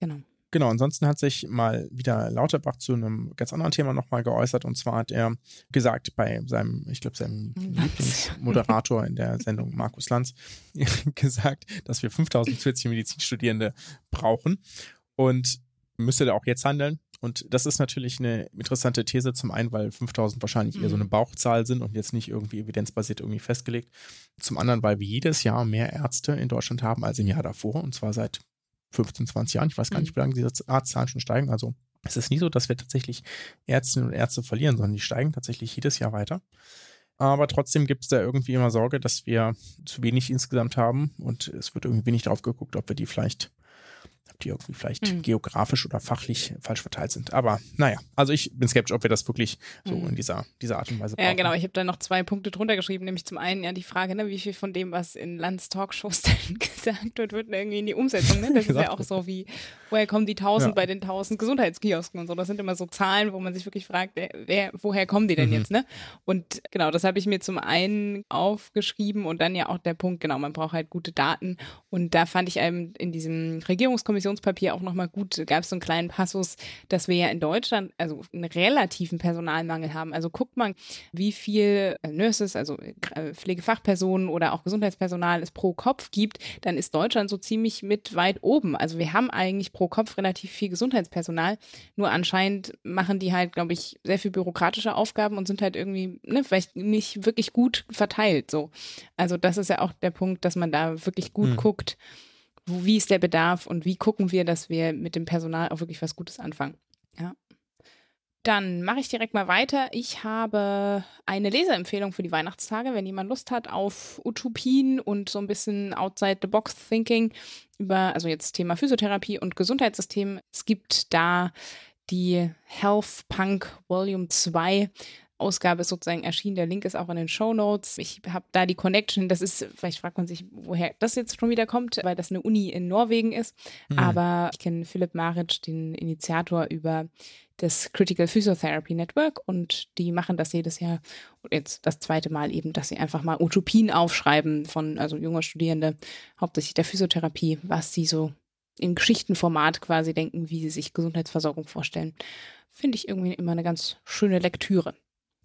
[SPEAKER 3] Genau.
[SPEAKER 1] Genau, ansonsten hat sich mal wieder Lauterbach zu einem ganz anderen Thema nochmal geäußert. Und zwar hat er gesagt, bei seinem, ich glaube, seinem. Lieblingsmoderator in der Sendung, Markus Lanz, gesagt, dass wir 5000 zusätzliche Medizinstudierende brauchen und müsste da auch jetzt handeln. Und das ist natürlich eine interessante These, zum einen, weil 5000 wahrscheinlich eher so eine
[SPEAKER 3] Mhm.
[SPEAKER 1] Bauchzahl sind und jetzt nicht irgendwie evidenzbasiert irgendwie festgelegt. Zum anderen, weil wir jedes Jahr mehr Ärzte in Deutschland haben als im Jahr davor und zwar seit 15, 20 Jahren. Ich weiß gar nicht, wie lange diese Arztzahlen schon steigen. Also es ist nie so, dass wir tatsächlich Ärztinnen und Ärzte verlieren, sondern die steigen tatsächlich jedes Jahr weiter. Aber trotzdem gibt es da irgendwie immer Sorge, dass wir zu wenig insgesamt haben und es wird irgendwie wenig drauf geguckt, ob wir die vielleicht die irgendwie vielleicht
[SPEAKER 3] Mhm.
[SPEAKER 1] geografisch oder fachlich falsch verteilt sind. Aber naja, also ich bin skeptisch, ob wir das wirklich so
[SPEAKER 3] Mhm.
[SPEAKER 1] in dieser, dieser Art und Weise
[SPEAKER 3] Ja,
[SPEAKER 1] brauchen.
[SPEAKER 3] genau. Ich habe da noch zwei Punkte drunter geschrieben, nämlich zum einen ja die Frage, ne, wie viel von dem, was in Lanz Talkshows dann gesagt wird, wird irgendwie in die Umsetzung. Ne? Das ist ja auch so wie, woher kommen die 1000
[SPEAKER 1] Ja.
[SPEAKER 3] bei den 1000 Gesundheitskiosken und so. Das sind immer so Zahlen, wo man sich wirklich fragt, wer, wer, woher kommen die denn
[SPEAKER 1] Mhm.
[SPEAKER 3] jetzt? Ne? Und genau, das habe ich mir zum einen aufgeschrieben und dann ja auch der Punkt, genau, man braucht halt gute Daten. Und da fand ich einem in diesem Regierungskommissionspapier auch nochmal gut, gab es so einen kleinen Passus, dass wir ja in Deutschland also einen relativen Personalmangel haben. Also guckt man, wie viel äh, Nurses, also äh, Pflegefachpersonen oder auch Gesundheitspersonal es pro Kopf gibt, dann ist Deutschland so ziemlich mit weit oben. Also wir haben eigentlich pro Kopf relativ viel Gesundheitspersonal, nur anscheinend machen die halt, glaube ich, sehr viel bürokratische Aufgaben und sind halt irgendwie ne, vielleicht nicht wirklich gut verteilt. So, also das ist ja auch der Punkt, dass man da wirklich gut
[SPEAKER 1] Hm.
[SPEAKER 3] guckt, wie ist der Bedarf und wie gucken wir, dass wir mit dem Personal auch wirklich was Gutes anfangen. Ja. Dann mache ich direkt mal weiter. Ich habe eine Leseempfehlung für die Weihnachtstage, wenn jemand Lust hat auf Utopien und so ein bisschen outside the box thinking über, also jetzt Thema Physiotherapie und Gesundheitssystem. Es gibt da die Health Punk Volume 2. Ausgabe ist sozusagen erschienen. Der Link ist auch in den Show Notes. Ich habe da die Connection. Das ist, vielleicht fragt man sich, woher das jetzt schon wieder kommt, weil das eine Uni in Norwegen ist.
[SPEAKER 1] Mhm.
[SPEAKER 3] Aber ich kenne Philipp Maric, den Initiator über das Critical Physiotherapy Network und die machen das jedes Jahr und jetzt das zweite Mal eben, dass sie einfach mal Utopien aufschreiben von also junger Studierende, hauptsächlich der Physiotherapie, was sie so im Geschichtenformat quasi denken, wie sie sich Gesundheitsversorgung vorstellen. Finde ich irgendwie immer eine ganz schöne Lektüre.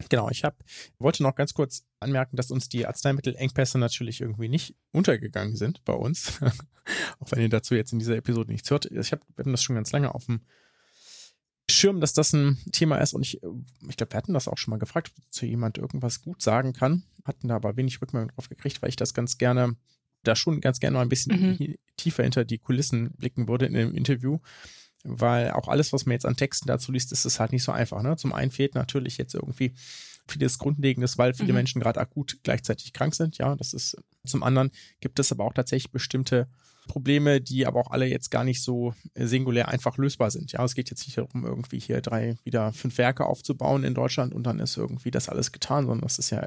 [SPEAKER 1] Genau, ich hab, wollte noch ganz kurz anmerken, dass uns die Arzneimittelengpässe natürlich irgendwie nicht untergegangen sind bei uns. Auch wenn ihr dazu jetzt in dieser Episode nichts hört. Ich habe hab das schon ganz lange auf dem Schirm, dass das ein Thema ist. Und ich, ich glaube, wir hatten das auch schon mal gefragt, ob zu jemand irgendwas gut sagen kann. Hatten da aber wenig Rückmeldung drauf gekriegt, weil ich das ganz gerne, da schon ganz gerne mal ein bisschen
[SPEAKER 3] Mhm.
[SPEAKER 1] tiefer hinter die Kulissen blicken würde in dem Interview weil auch alles, was man jetzt an Texten dazu liest, ist es halt nicht so einfach. Ne? Zum einen fehlt natürlich jetzt irgendwie vieles Grundlegendes, weil viele
[SPEAKER 3] Mhm.
[SPEAKER 1] Menschen gerade akut gleichzeitig krank sind. Ja, das ist zum anderen gibt es aber auch tatsächlich bestimmte Probleme, die aber auch alle jetzt gar nicht so äh, singulär einfach lösbar sind. Ja, es geht jetzt nicht darum, irgendwie hier drei, wieder fünf Werke aufzubauen in Deutschland und dann ist irgendwie das alles getan, sondern das ist ja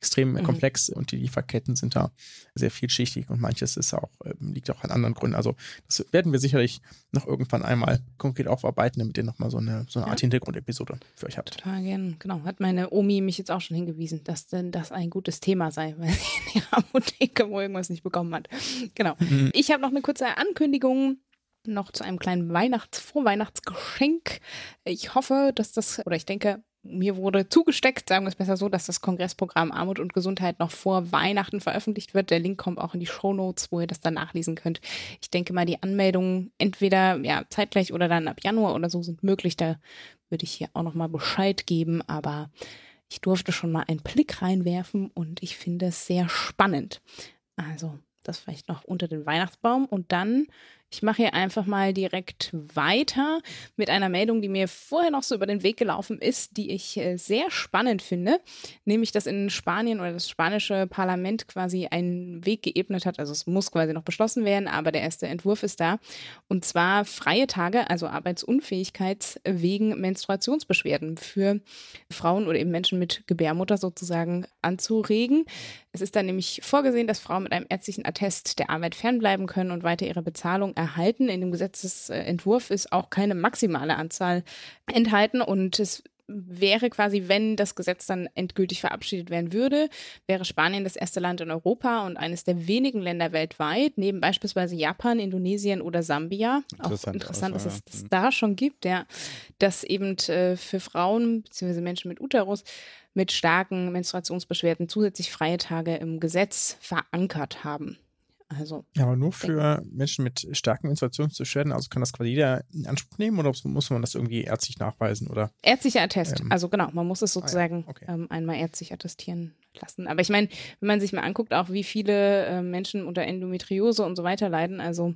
[SPEAKER 1] extrem
[SPEAKER 3] Mhm.
[SPEAKER 1] komplex und die Lieferketten sind da sehr vielschichtig und manches ist auch, ähm, liegt auch an anderen Gründen. Also das werden wir sicherlich noch irgendwann einmal konkret aufarbeiten, damit ihr nochmal so eine, so eine
[SPEAKER 3] Ja.
[SPEAKER 1] Art Hintergrundepisode für euch habt.
[SPEAKER 3] Total gern. Genau. Hat meine Omi mich jetzt auch schon hingewiesen, dass denn das ein gutes Thema sei, weil sie in ihrer Apotheke wo irgendwas nicht bekommen hat. Genau.
[SPEAKER 1] Mhm.
[SPEAKER 3] Ich habe noch eine kurze Ankündigung. Noch zu einem kleinen Weihnachts-, Vorweihnachtsgeschenk. Ich hoffe, dass das, oder ich denke, mir wurde zugesteckt, sagen wir es besser so, dass das Kongressprogramm Armut und Gesundheit noch vor Weihnachten veröffentlicht wird. Der Link kommt auch in die Show Notes, wo ihr das dann nachlesen könnt. Ich denke mal, die Anmeldungen entweder ja, zeitgleich oder dann ab Januar oder so sind möglich. Da würde ich hier auch noch mal Bescheid geben, aber ich durfte schon mal einen Blick reinwerfen und ich finde es sehr spannend. Also, das vielleicht noch unter den Weihnachtsbaum und dann ich mache hier einfach mal direkt weiter mit einer Meldung, die mir vorher noch so über den Weg gelaufen ist, die ich äh, sehr spannend finde, nämlich dass in Spanien oder das spanische Parlament quasi einen Weg geebnet hat. Also es muss quasi noch beschlossen werden, aber der erste Entwurf ist da. Und zwar freie Tage, also Arbeitsunfähigkeit wegen Menstruationsbeschwerden für Frauen oder eben Menschen mit Gebärmutter sozusagen anzuregen. Es ist dann nämlich vorgesehen, dass Frauen mit einem ärztlichen Attest der Arbeit fernbleiben können und weiter ihre Bezahlung erhalten. In dem Gesetzesentwurf ist auch keine maximale Anzahl enthalten und es wäre quasi, wenn das Gesetz dann endgültig verabschiedet werden würde, wäre Spanien das erste Land in Europa und eines der wenigen Länder weltweit, neben beispielsweise Japan, Indonesien oder Sambia. Auch
[SPEAKER 2] Interessant
[SPEAKER 3] interessant,
[SPEAKER 2] aus,
[SPEAKER 3] dass es das
[SPEAKER 2] Mhm.
[SPEAKER 3] da schon gibt, ja, dass eben äh, für Frauen bzw. Menschen mit Uterus mit starken Menstruationsbeschwerden zusätzlich freie Tage im Gesetz verankert haben. Also
[SPEAKER 1] Ja, aber nur für Menschen mit starken Menstruationsbeschwerden, also kann das quasi jeder in Anspruch nehmen oder muss man das irgendwie ärztlich nachweisen oder?
[SPEAKER 3] Ärztlicher Attest.
[SPEAKER 1] Ähm,
[SPEAKER 3] also genau, man muss es
[SPEAKER 1] ah ja,
[SPEAKER 3] sozusagen
[SPEAKER 1] okay.
[SPEAKER 3] ähm, einmal ärztlich attestieren lassen. Aber ich meine, wenn man sich mal anguckt, auch wie viele äh, Menschen unter Endometriose und so weiter leiden, also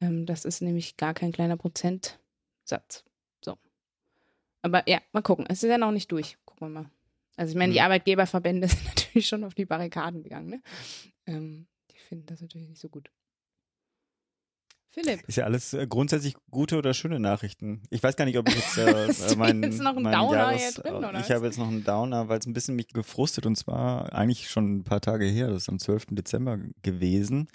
[SPEAKER 3] ähm, das ist nämlich gar kein kleiner Prozentsatz. So. Aber ja, mal gucken. Es ist ja noch nicht durch. Gucken wir mal. Also ich meine, die
[SPEAKER 2] Mhm.
[SPEAKER 3] Arbeitgeberverbände sind natürlich schon auf die Barrikaden gegangen. Ne? Ähm, finden das natürlich nicht so gut. Philipp,
[SPEAKER 2] Ist ja alles äh, grundsätzlich gute oder schöne Nachrichten. Ich weiß gar nicht, ob ich jetzt, äh, äh,
[SPEAKER 3] du
[SPEAKER 2] meinen,
[SPEAKER 3] jetzt noch einen Downer
[SPEAKER 2] Jahres,
[SPEAKER 3] hier drin, oder
[SPEAKER 2] Ich habe jetzt noch einen Downer, weil es ein bisschen mich gefrustet und zwar eigentlich schon ein paar Tage her, das ist am 12. Dezember gewesen.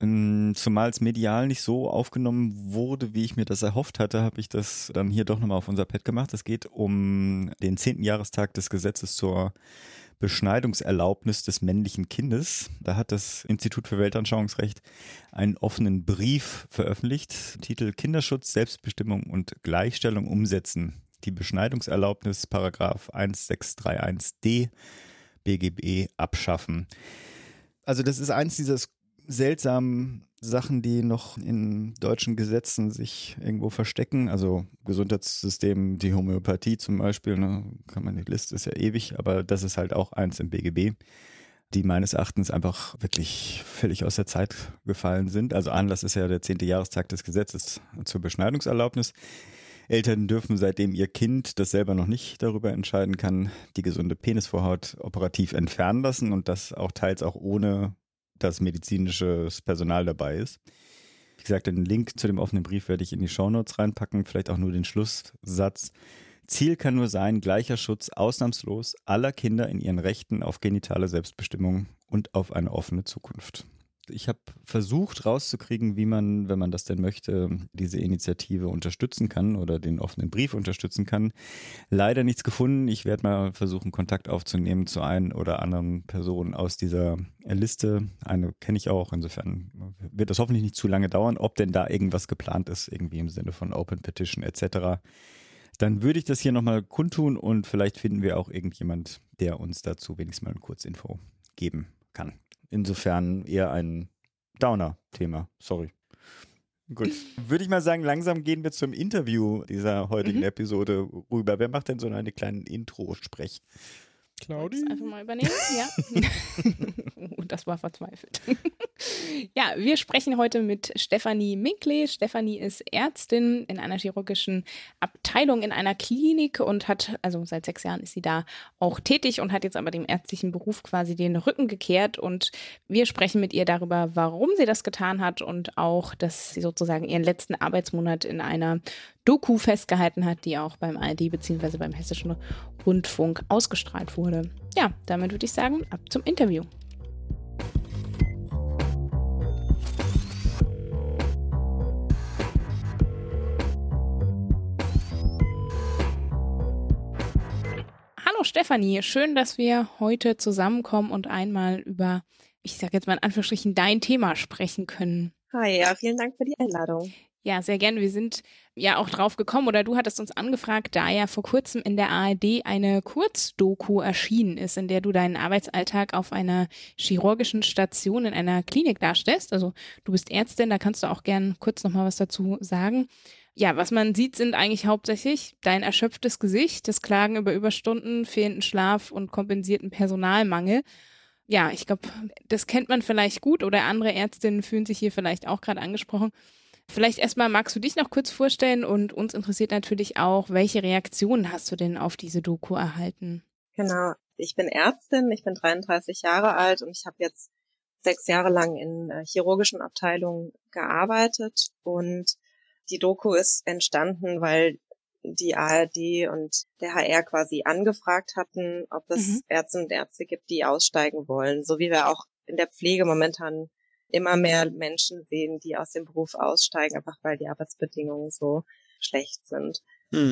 [SPEAKER 2] Ähm, Zumal es medial nicht so aufgenommen wurde, wie ich mir das erhofft hatte, habe ich das dann hier doch nochmal auf unser Pad gemacht. Es geht um den 10. Jahrestag des Gesetzes zur Beschneidungserlaubnis des männlichen Kindes. Da hat das Institut für Weltanschauungsrecht einen offenen Brief veröffentlicht. Titel Kinderschutz, Selbstbestimmung und Gleichstellung umsetzen. Die Beschneidungserlaubnis, Paragraph 1631d BGB abschaffen. Also das ist eins dieser seltsamen Sachen, die noch in deutschen Gesetzen sich irgendwo verstecken. Also Gesundheitssystem, die Homöopathie zum Beispiel, ne, kann man die Liste ist ja ewig, aber das ist halt auch eins im BGB, die meines Erachtens einfach wirklich völlig aus der Zeit gefallen sind. Also Anlass ist ja der zehnte Jahrestag des Gesetzes zur Beschneidungserlaubnis. Eltern dürfen seitdem ihr Kind, das selber noch nicht darüber entscheiden kann, die gesunde Penisvorhaut operativ entfernen lassen und das auch teils auch ohne dass medizinisches Personal dabei ist. Wie gesagt, den Link zu dem offenen Brief werde ich in die Shownotes reinpacken, vielleicht auch nur den Schlusssatz. Ziel kann nur sein, gleicher Schutz ausnahmslos aller Kinder in ihren Rechten auf genitale Selbstbestimmung und auf eine offene Zukunft. Ich habe versucht rauszukriegen, wie man, wenn man das denn möchte, diese Initiative unterstützen kann oder den offenen Brief unterstützen kann. Leider nichts gefunden. Ich werde mal versuchen, Kontakt aufzunehmen zu ein oder anderen Personen aus dieser Liste. Eine kenne ich auch. Insofern wird das hoffentlich nicht zu lange dauern, ob denn da irgendwas geplant ist, irgendwie im Sinne von Open Petition etc. Dann würde ich das hier nochmal kundtun und vielleicht finden wir auch irgendjemand, der uns dazu wenigstens mal eine Kurzinfo geben kann. Insofern eher ein Downer-Thema. Sorry. Gut. Würde ich mal sagen, langsam gehen wir zum Interview dieser heutigen
[SPEAKER 3] Mhm.
[SPEAKER 2] Episode rüber. Wer macht denn so einen kleinen Intro-Sprech?
[SPEAKER 1] Claudi?
[SPEAKER 3] das einfach mal übernehmen? Ja. das war verzweifelt. ja, wir sprechen heute mit Stefanie Minkle. Stefanie ist Ärztin in einer chirurgischen Abteilung in einer Klinik und hat, also seit sechs Jahren ist sie da auch tätig und hat jetzt aber dem ärztlichen Beruf quasi den Rücken gekehrt. Und wir sprechen mit ihr darüber, warum sie das getan hat und auch, dass sie sozusagen ihren letzten Arbeitsmonat in einer Doku festgehalten hat, die auch beim ARD bzw. beim Hessischen Rundfunk ausgestrahlt wurde. Ja, damit würde ich sagen, ab zum Interview. Hallo Stefanie, schön, dass wir heute zusammenkommen und einmal über, ich sage jetzt mal in Anführungsstrichen, dein Thema sprechen können.
[SPEAKER 5] Hi, ja, vielen Dank für die Einladung.
[SPEAKER 3] Ja, sehr gerne. Wir sind ja auch drauf gekommen oder du hattest uns angefragt, da ja vor kurzem in der ARD eine Kurzdoku erschienen ist, in der du deinen Arbeitsalltag auf einer chirurgischen Station in einer Klinik darstellst. Also du bist Ärztin, da kannst du auch gern kurz nochmal was dazu sagen. Ja, was man sieht, sind eigentlich hauptsächlich dein erschöpftes Gesicht, das Klagen über Überstunden, fehlenden Schlaf und kompensierten Personalmangel. Ja, ich glaube, das kennt man vielleicht gut oder andere Ärztinnen fühlen sich hier vielleicht auch gerade angesprochen. Vielleicht erstmal magst du dich noch kurz vorstellen und uns interessiert natürlich auch, welche Reaktionen hast du denn auf diese Doku erhalten?
[SPEAKER 5] Genau, ich bin Ärztin, ich bin 33 Jahre alt und ich habe jetzt sechs Jahre lang in äh, chirurgischen Abteilungen gearbeitet und die Doku ist entstanden, weil die ARD und der HR quasi angefragt hatten, ob es
[SPEAKER 3] Mhm.
[SPEAKER 5] Ärzte und Ärzte gibt, die aussteigen wollen, so wie wir auch in der Pflege momentan immer mehr Menschen sehen, die aus dem Beruf aussteigen, einfach weil die Arbeitsbedingungen so schlecht sind.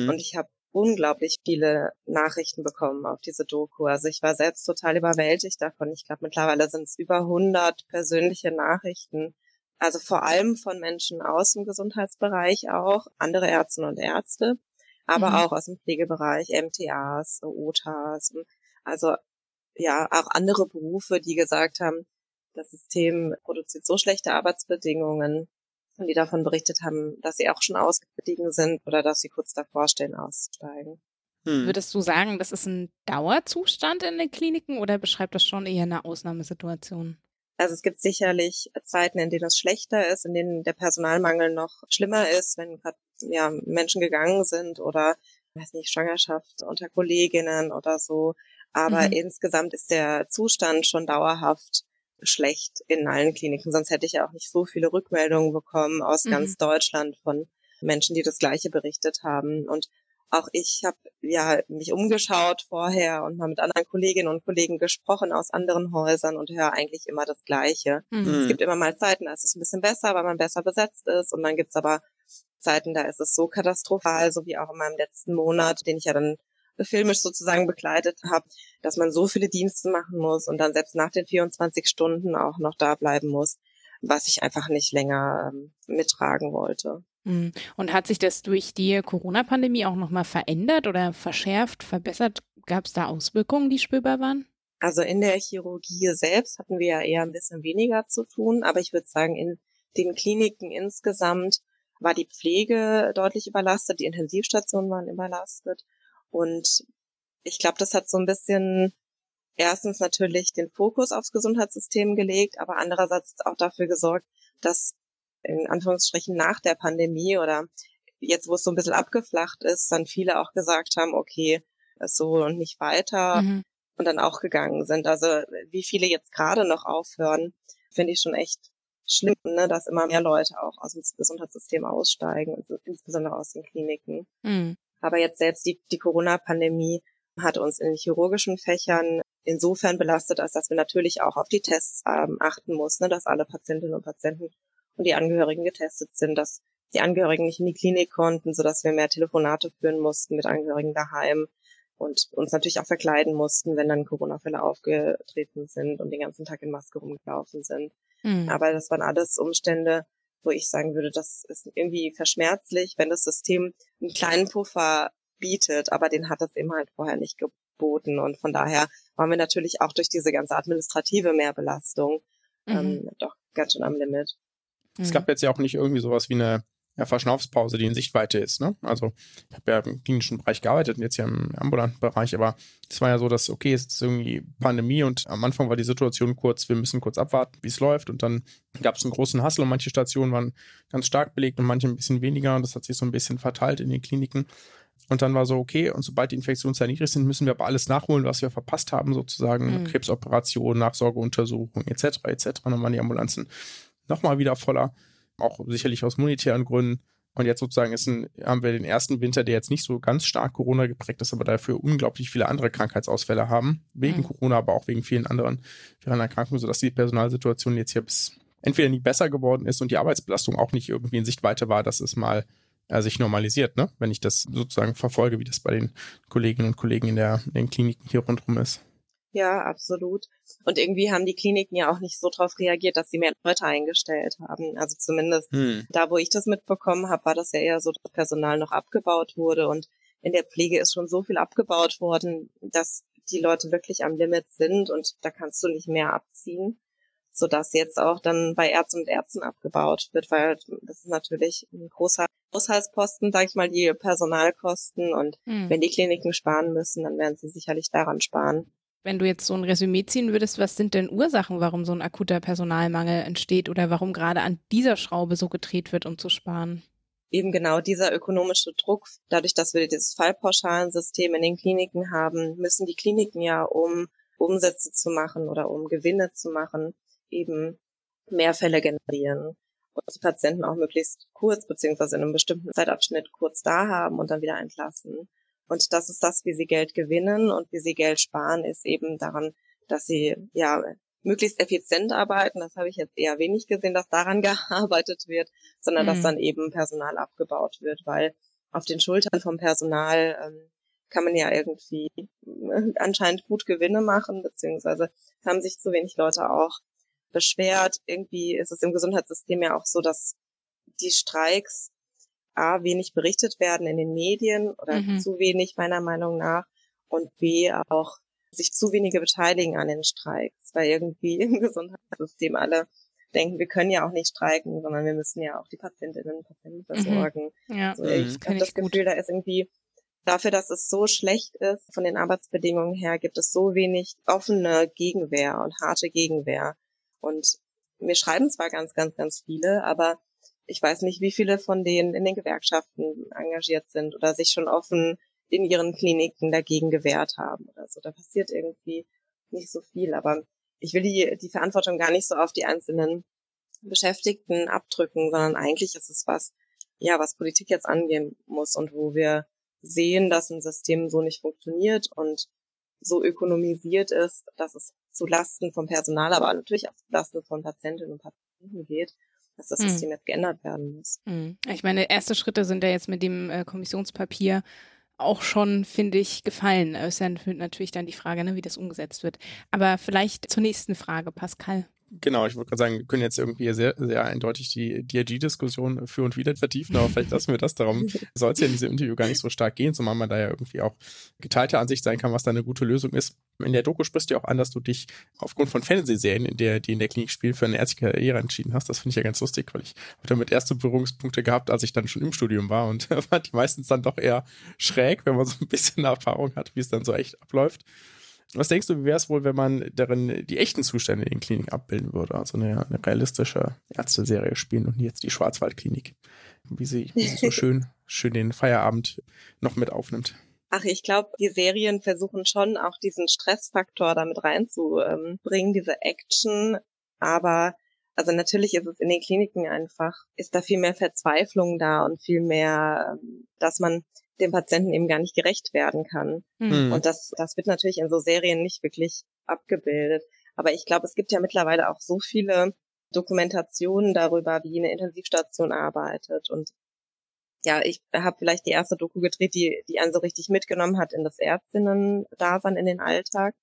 [SPEAKER 5] Und ich habe unglaublich viele Nachrichten bekommen auf diese Doku. Also ich war selbst total überwältigt davon. Ich glaube, mittlerweile sind es über 100 persönliche Nachrichten. Also vor allem von Menschen aus dem Gesundheitsbereich auch, andere Ärzte und Ärzte, aber
[SPEAKER 3] Mhm.
[SPEAKER 5] auch aus dem Pflegebereich, MTAs, OTAs. Also ja, auch andere Berufe, die gesagt haben, das System produziert so schlechte Arbeitsbedingungen und die davon berichtet haben, dass sie auch schon ausgestiegen sind oder dass sie kurz davor stehen, auszusteigen.
[SPEAKER 6] Hm.
[SPEAKER 3] Würdest du sagen, das ist ein Dauerzustand in den Kliniken oder beschreibt das schon eher eine Ausnahmesituation?
[SPEAKER 5] Also es gibt sicherlich Zeiten, in denen es schlechter ist, in denen der Personalmangel noch schlimmer ist, wenn gerade ja, Menschen gegangen sind oder weiß nicht, Schwangerschaft unter Kolleginnen oder so. Aber mhm. insgesamt ist der Zustand schon dauerhaft schlecht in allen Kliniken. Sonst hätte ich ja auch nicht so viele Rückmeldungen bekommen aus mhm. ganz Deutschland von Menschen, die das Gleiche berichtet haben. Und auch ich habe ja mich umgeschaut vorher und mal mit anderen Kolleginnen und Kollegen gesprochen aus anderen Häusern und höre eigentlich immer das Gleiche. Mhm. Es gibt immer mal Zeiten, da ist es ein bisschen besser, weil man besser besetzt ist und dann gibt's aber Zeiten, da ist es so katastrophal, so wie auch in meinem letzten Monat, den ich ja dann filmisch sozusagen begleitet habe, dass man so viele Dienste machen muss und dann selbst nach den 24 Stunden auch noch da bleiben muss, was ich einfach nicht länger ähm, mittragen wollte.
[SPEAKER 3] Hm. Und hat sich das durch die Corona-Pandemie auch nochmal verändert oder verschärft, verbessert? Gab es da Auswirkungen, die spürbar waren?
[SPEAKER 5] Also in der Chirurgie selbst hatten wir ja eher ein bisschen weniger zu tun, aber ich würde sagen, in den Kliniken insgesamt war die Pflege deutlich überlastet, die Intensivstationen waren überlastet und ich glaube, das hat so ein bisschen erstens natürlich den Fokus aufs Gesundheitssystem gelegt, aber andererseits auch dafür gesorgt, dass in Anführungsstrichen nach der Pandemie oder jetzt, wo es so ein bisschen abgeflacht ist, dann viele auch gesagt haben, okay, so und nicht weiter mhm. und dann auch gegangen sind. Also wie viele jetzt gerade noch aufhören, finde ich schon echt schlimm, ne, dass immer mehr Leute auch aus dem Gesundheitssystem aussteigen, insbesondere aus den Kliniken. Mhm. Aber jetzt selbst die, die Corona-Pandemie hat uns in chirurgischen Fächern insofern belastet, als dass wir natürlich auch auf die Tests ähm, achten mussten, ne, dass alle Patientinnen und Patienten und die Angehörigen getestet sind, dass die Angehörigen nicht in die Klinik konnten, sodass wir mehr Telefonate führen mussten mit Angehörigen daheim und uns natürlich auch verkleiden mussten, wenn dann Corona-Fälle aufgetreten sind und den ganzen Tag in Maske rumgelaufen sind. Mhm. Aber das waren alles Umstände, wo ich sagen würde, das ist irgendwie verschmerzlich, wenn das System einen kleinen Puffer bietet, aber den hat es eben halt vorher nicht geboten. Und von daher waren wir natürlich auch durch diese ganze administrative Mehrbelastung mhm. ähm, doch ganz schön am Limit.
[SPEAKER 1] Es gab jetzt ja auch nicht irgendwie sowas wie eine ja, Verschnaufspause, die in Sichtweite ist. Ne? Also ich habe ja im klinischen Bereich gearbeitet und jetzt ja im ambulanten Bereich, aber es war ja so, dass, okay, es ist irgendwie Pandemie und am Anfang war die Situation kurz, wir müssen kurz abwarten, wie es läuft und dann gab es einen großen Hassel und manche Stationen waren ganz stark belegt und manche ein bisschen weniger und das hat sich so ein bisschen verteilt in den Kliniken. Und dann war so, okay, und sobald die Infektionszahlen niedrig sind, müssen wir aber alles nachholen, was wir verpasst haben, sozusagen mhm. Krebsoperationen, Nachsorgeuntersuchungen etc. etc. dann waren die Ambulanzen nochmal wieder voller, auch sicherlich aus monetären Gründen. Und jetzt sozusagen ein, haben wir den ersten Winter, der jetzt nicht so ganz stark Corona geprägt ist, aber dafür unglaublich viele andere Krankheitsausfälle haben. Wegen mhm. Corona, aber auch wegen vielen anderen schweren Erkrankungen, sodass die Personalsituation jetzt hier bis entweder nicht besser geworden ist und die Arbeitsbelastung auch nicht irgendwie in Sichtweite war, dass es mal äh, sich normalisiert, ne? Wenn ich das sozusagen verfolge, wie das bei den Kolleginnen und Kollegen in, der, in den Kliniken hier rundherum ist.
[SPEAKER 5] Ja, absolut. Und irgendwie haben die Kliniken ja auch nicht so darauf reagiert, dass sie mehr Leute eingestellt haben. Also zumindest hm. da, wo ich das mitbekommen habe, war das ja eher so, dass Personal noch abgebaut wurde. Und in der Pflege ist schon so viel abgebaut worden, dass die Leute wirklich am Limit sind und da kannst du nicht mehr abziehen, sodass jetzt auch dann bei Ärzten und Ärzten abgebaut wird, weil das ist natürlich ein großer Haushaltsposten, sag ich mal, die Personalkosten und hm. wenn die Kliniken sparen müssen, dann werden sie sicherlich daran sparen.
[SPEAKER 3] Wenn du jetzt so ein Resümee ziehen würdest, was sind denn Ursachen, warum so ein akuter Personalmangel entsteht oder warum gerade an dieser Schraube so gedreht wird, um zu sparen?
[SPEAKER 5] Eben genau dieser ökonomische Druck, dadurch, dass wir dieses Fallpauschalensystem in den Kliniken haben, müssen die Kliniken ja, um Umsätze zu machen oder um Gewinne zu machen, eben mehr Fälle generieren und die Patienten auch möglichst kurz beziehungsweise in einem bestimmten Zeitabschnitt kurz da haben und dann wieder entlassen. Und das ist das, wie sie Geld gewinnen und wie sie Geld sparen, ist eben daran, dass sie ja möglichst effizient arbeiten. Das habe ich jetzt eher wenig gesehen, dass daran gearbeitet wird, sondern mhm. dass dann eben Personal abgebaut wird, weil auf den Schultern vom Personal ähm, kann man ja irgendwie äh, anscheinend gut Gewinne machen, beziehungsweise haben sich zu wenig Leute auch beschwert. Irgendwie ist es im Gesundheitssystem ja auch so, dass die Streiks A, wenig berichtet werden in den Medien oder mhm. zu wenig meiner Meinung nach und B, auch sich zu wenige beteiligen an den Streiks, weil irgendwie im Gesundheitssystem alle denken, wir können ja auch nicht streiken, sondern wir müssen ja auch die Patientinnen und Patienten mhm. versorgen.
[SPEAKER 3] Mhm. Ja,
[SPEAKER 5] also ich habe das Gefühl, gut. da ist irgendwie dafür, dass es so schlecht ist von den Arbeitsbedingungen her, gibt es so wenig offene Gegenwehr und harte Gegenwehr. Und wir schreiben zwar ganz, ganz, ganz viele, aber ich weiß nicht, wie viele von denen in den Gewerkschaften engagiert sind oder sich schon offen in ihren Kliniken dagegen gewehrt haben oder so. Da passiert irgendwie nicht so viel. Aber ich will die, die Verantwortung gar nicht so auf die einzelnen Beschäftigten abdrücken, sondern eigentlich ist es was, ja, was Politik jetzt angehen muss und wo wir sehen, dass ein System so nicht funktioniert und so ökonomisiert ist, dass es zu Lasten vom Personal, aber natürlich auch zu Lasten von Patientinnen und Patienten geht, dass das. System jetzt geändert werden muss.
[SPEAKER 3] Hm. Ich meine, erste Schritte sind ja jetzt mit dem äh, Kommissionspapier auch schon, finde ich, gefallen. Es ist ja natürlich dann die Frage, ne, wie das umgesetzt wird. Aber vielleicht zur nächsten Frage, Pascal.
[SPEAKER 1] Genau, ich wollte gerade sagen, wir können jetzt irgendwie sehr, sehr eindeutig die DRG-Diskussion für und wieder vertiefen, aber vielleicht lassen wir das. Darum soll es ja in diesem Interview gar nicht so stark gehen, zumal man da ja irgendwie auch geteilter Ansicht sein kann, was da eine gute Lösung ist. In der Doku sprichst du ja auch an, dass du dich aufgrund von Fernsehserien, in der, die in der Klinik spielen, für eine ärztliche Karriere entschieden hast. Das finde ich ja ganz lustig, weil ich habe damit erste Berührungspunkte gehabt, als ich dann schon im Studium war und fand die meistens dann doch eher schräg, wenn man so ein bisschen Erfahrung hat, wie es dann so echt abläuft. Was denkst du, wie wäre es wohl, wenn man darin die echten Zustände in den Kliniken abbilden würde? Also eine, eine realistische Ärzteserie spielen und jetzt die Schwarzwaldklinik. Wie sie, wie sie so schön, schön den Feierabend noch mit aufnimmt.
[SPEAKER 5] Ach, ich glaube, die Serien versuchen schon auch diesen Stressfaktor damit reinzubringen, diese Action. Aber also natürlich ist es in den Kliniken einfach, ist da viel mehr Verzweiflung da und viel mehr, ähm, dass man dem Patienten eben gar nicht gerecht werden kann. Mhm. Und das, das wird natürlich in so Serien nicht wirklich abgebildet. Aber ich glaube, es gibt ja mittlerweile auch so viele Dokumentationen darüber, wie eine Intensivstation arbeitet. Und ja, ich habe vielleicht die erste Doku gedreht, die, die einen so richtig mitgenommen hat in das Ärztinnen-Dasein, in den Alltag.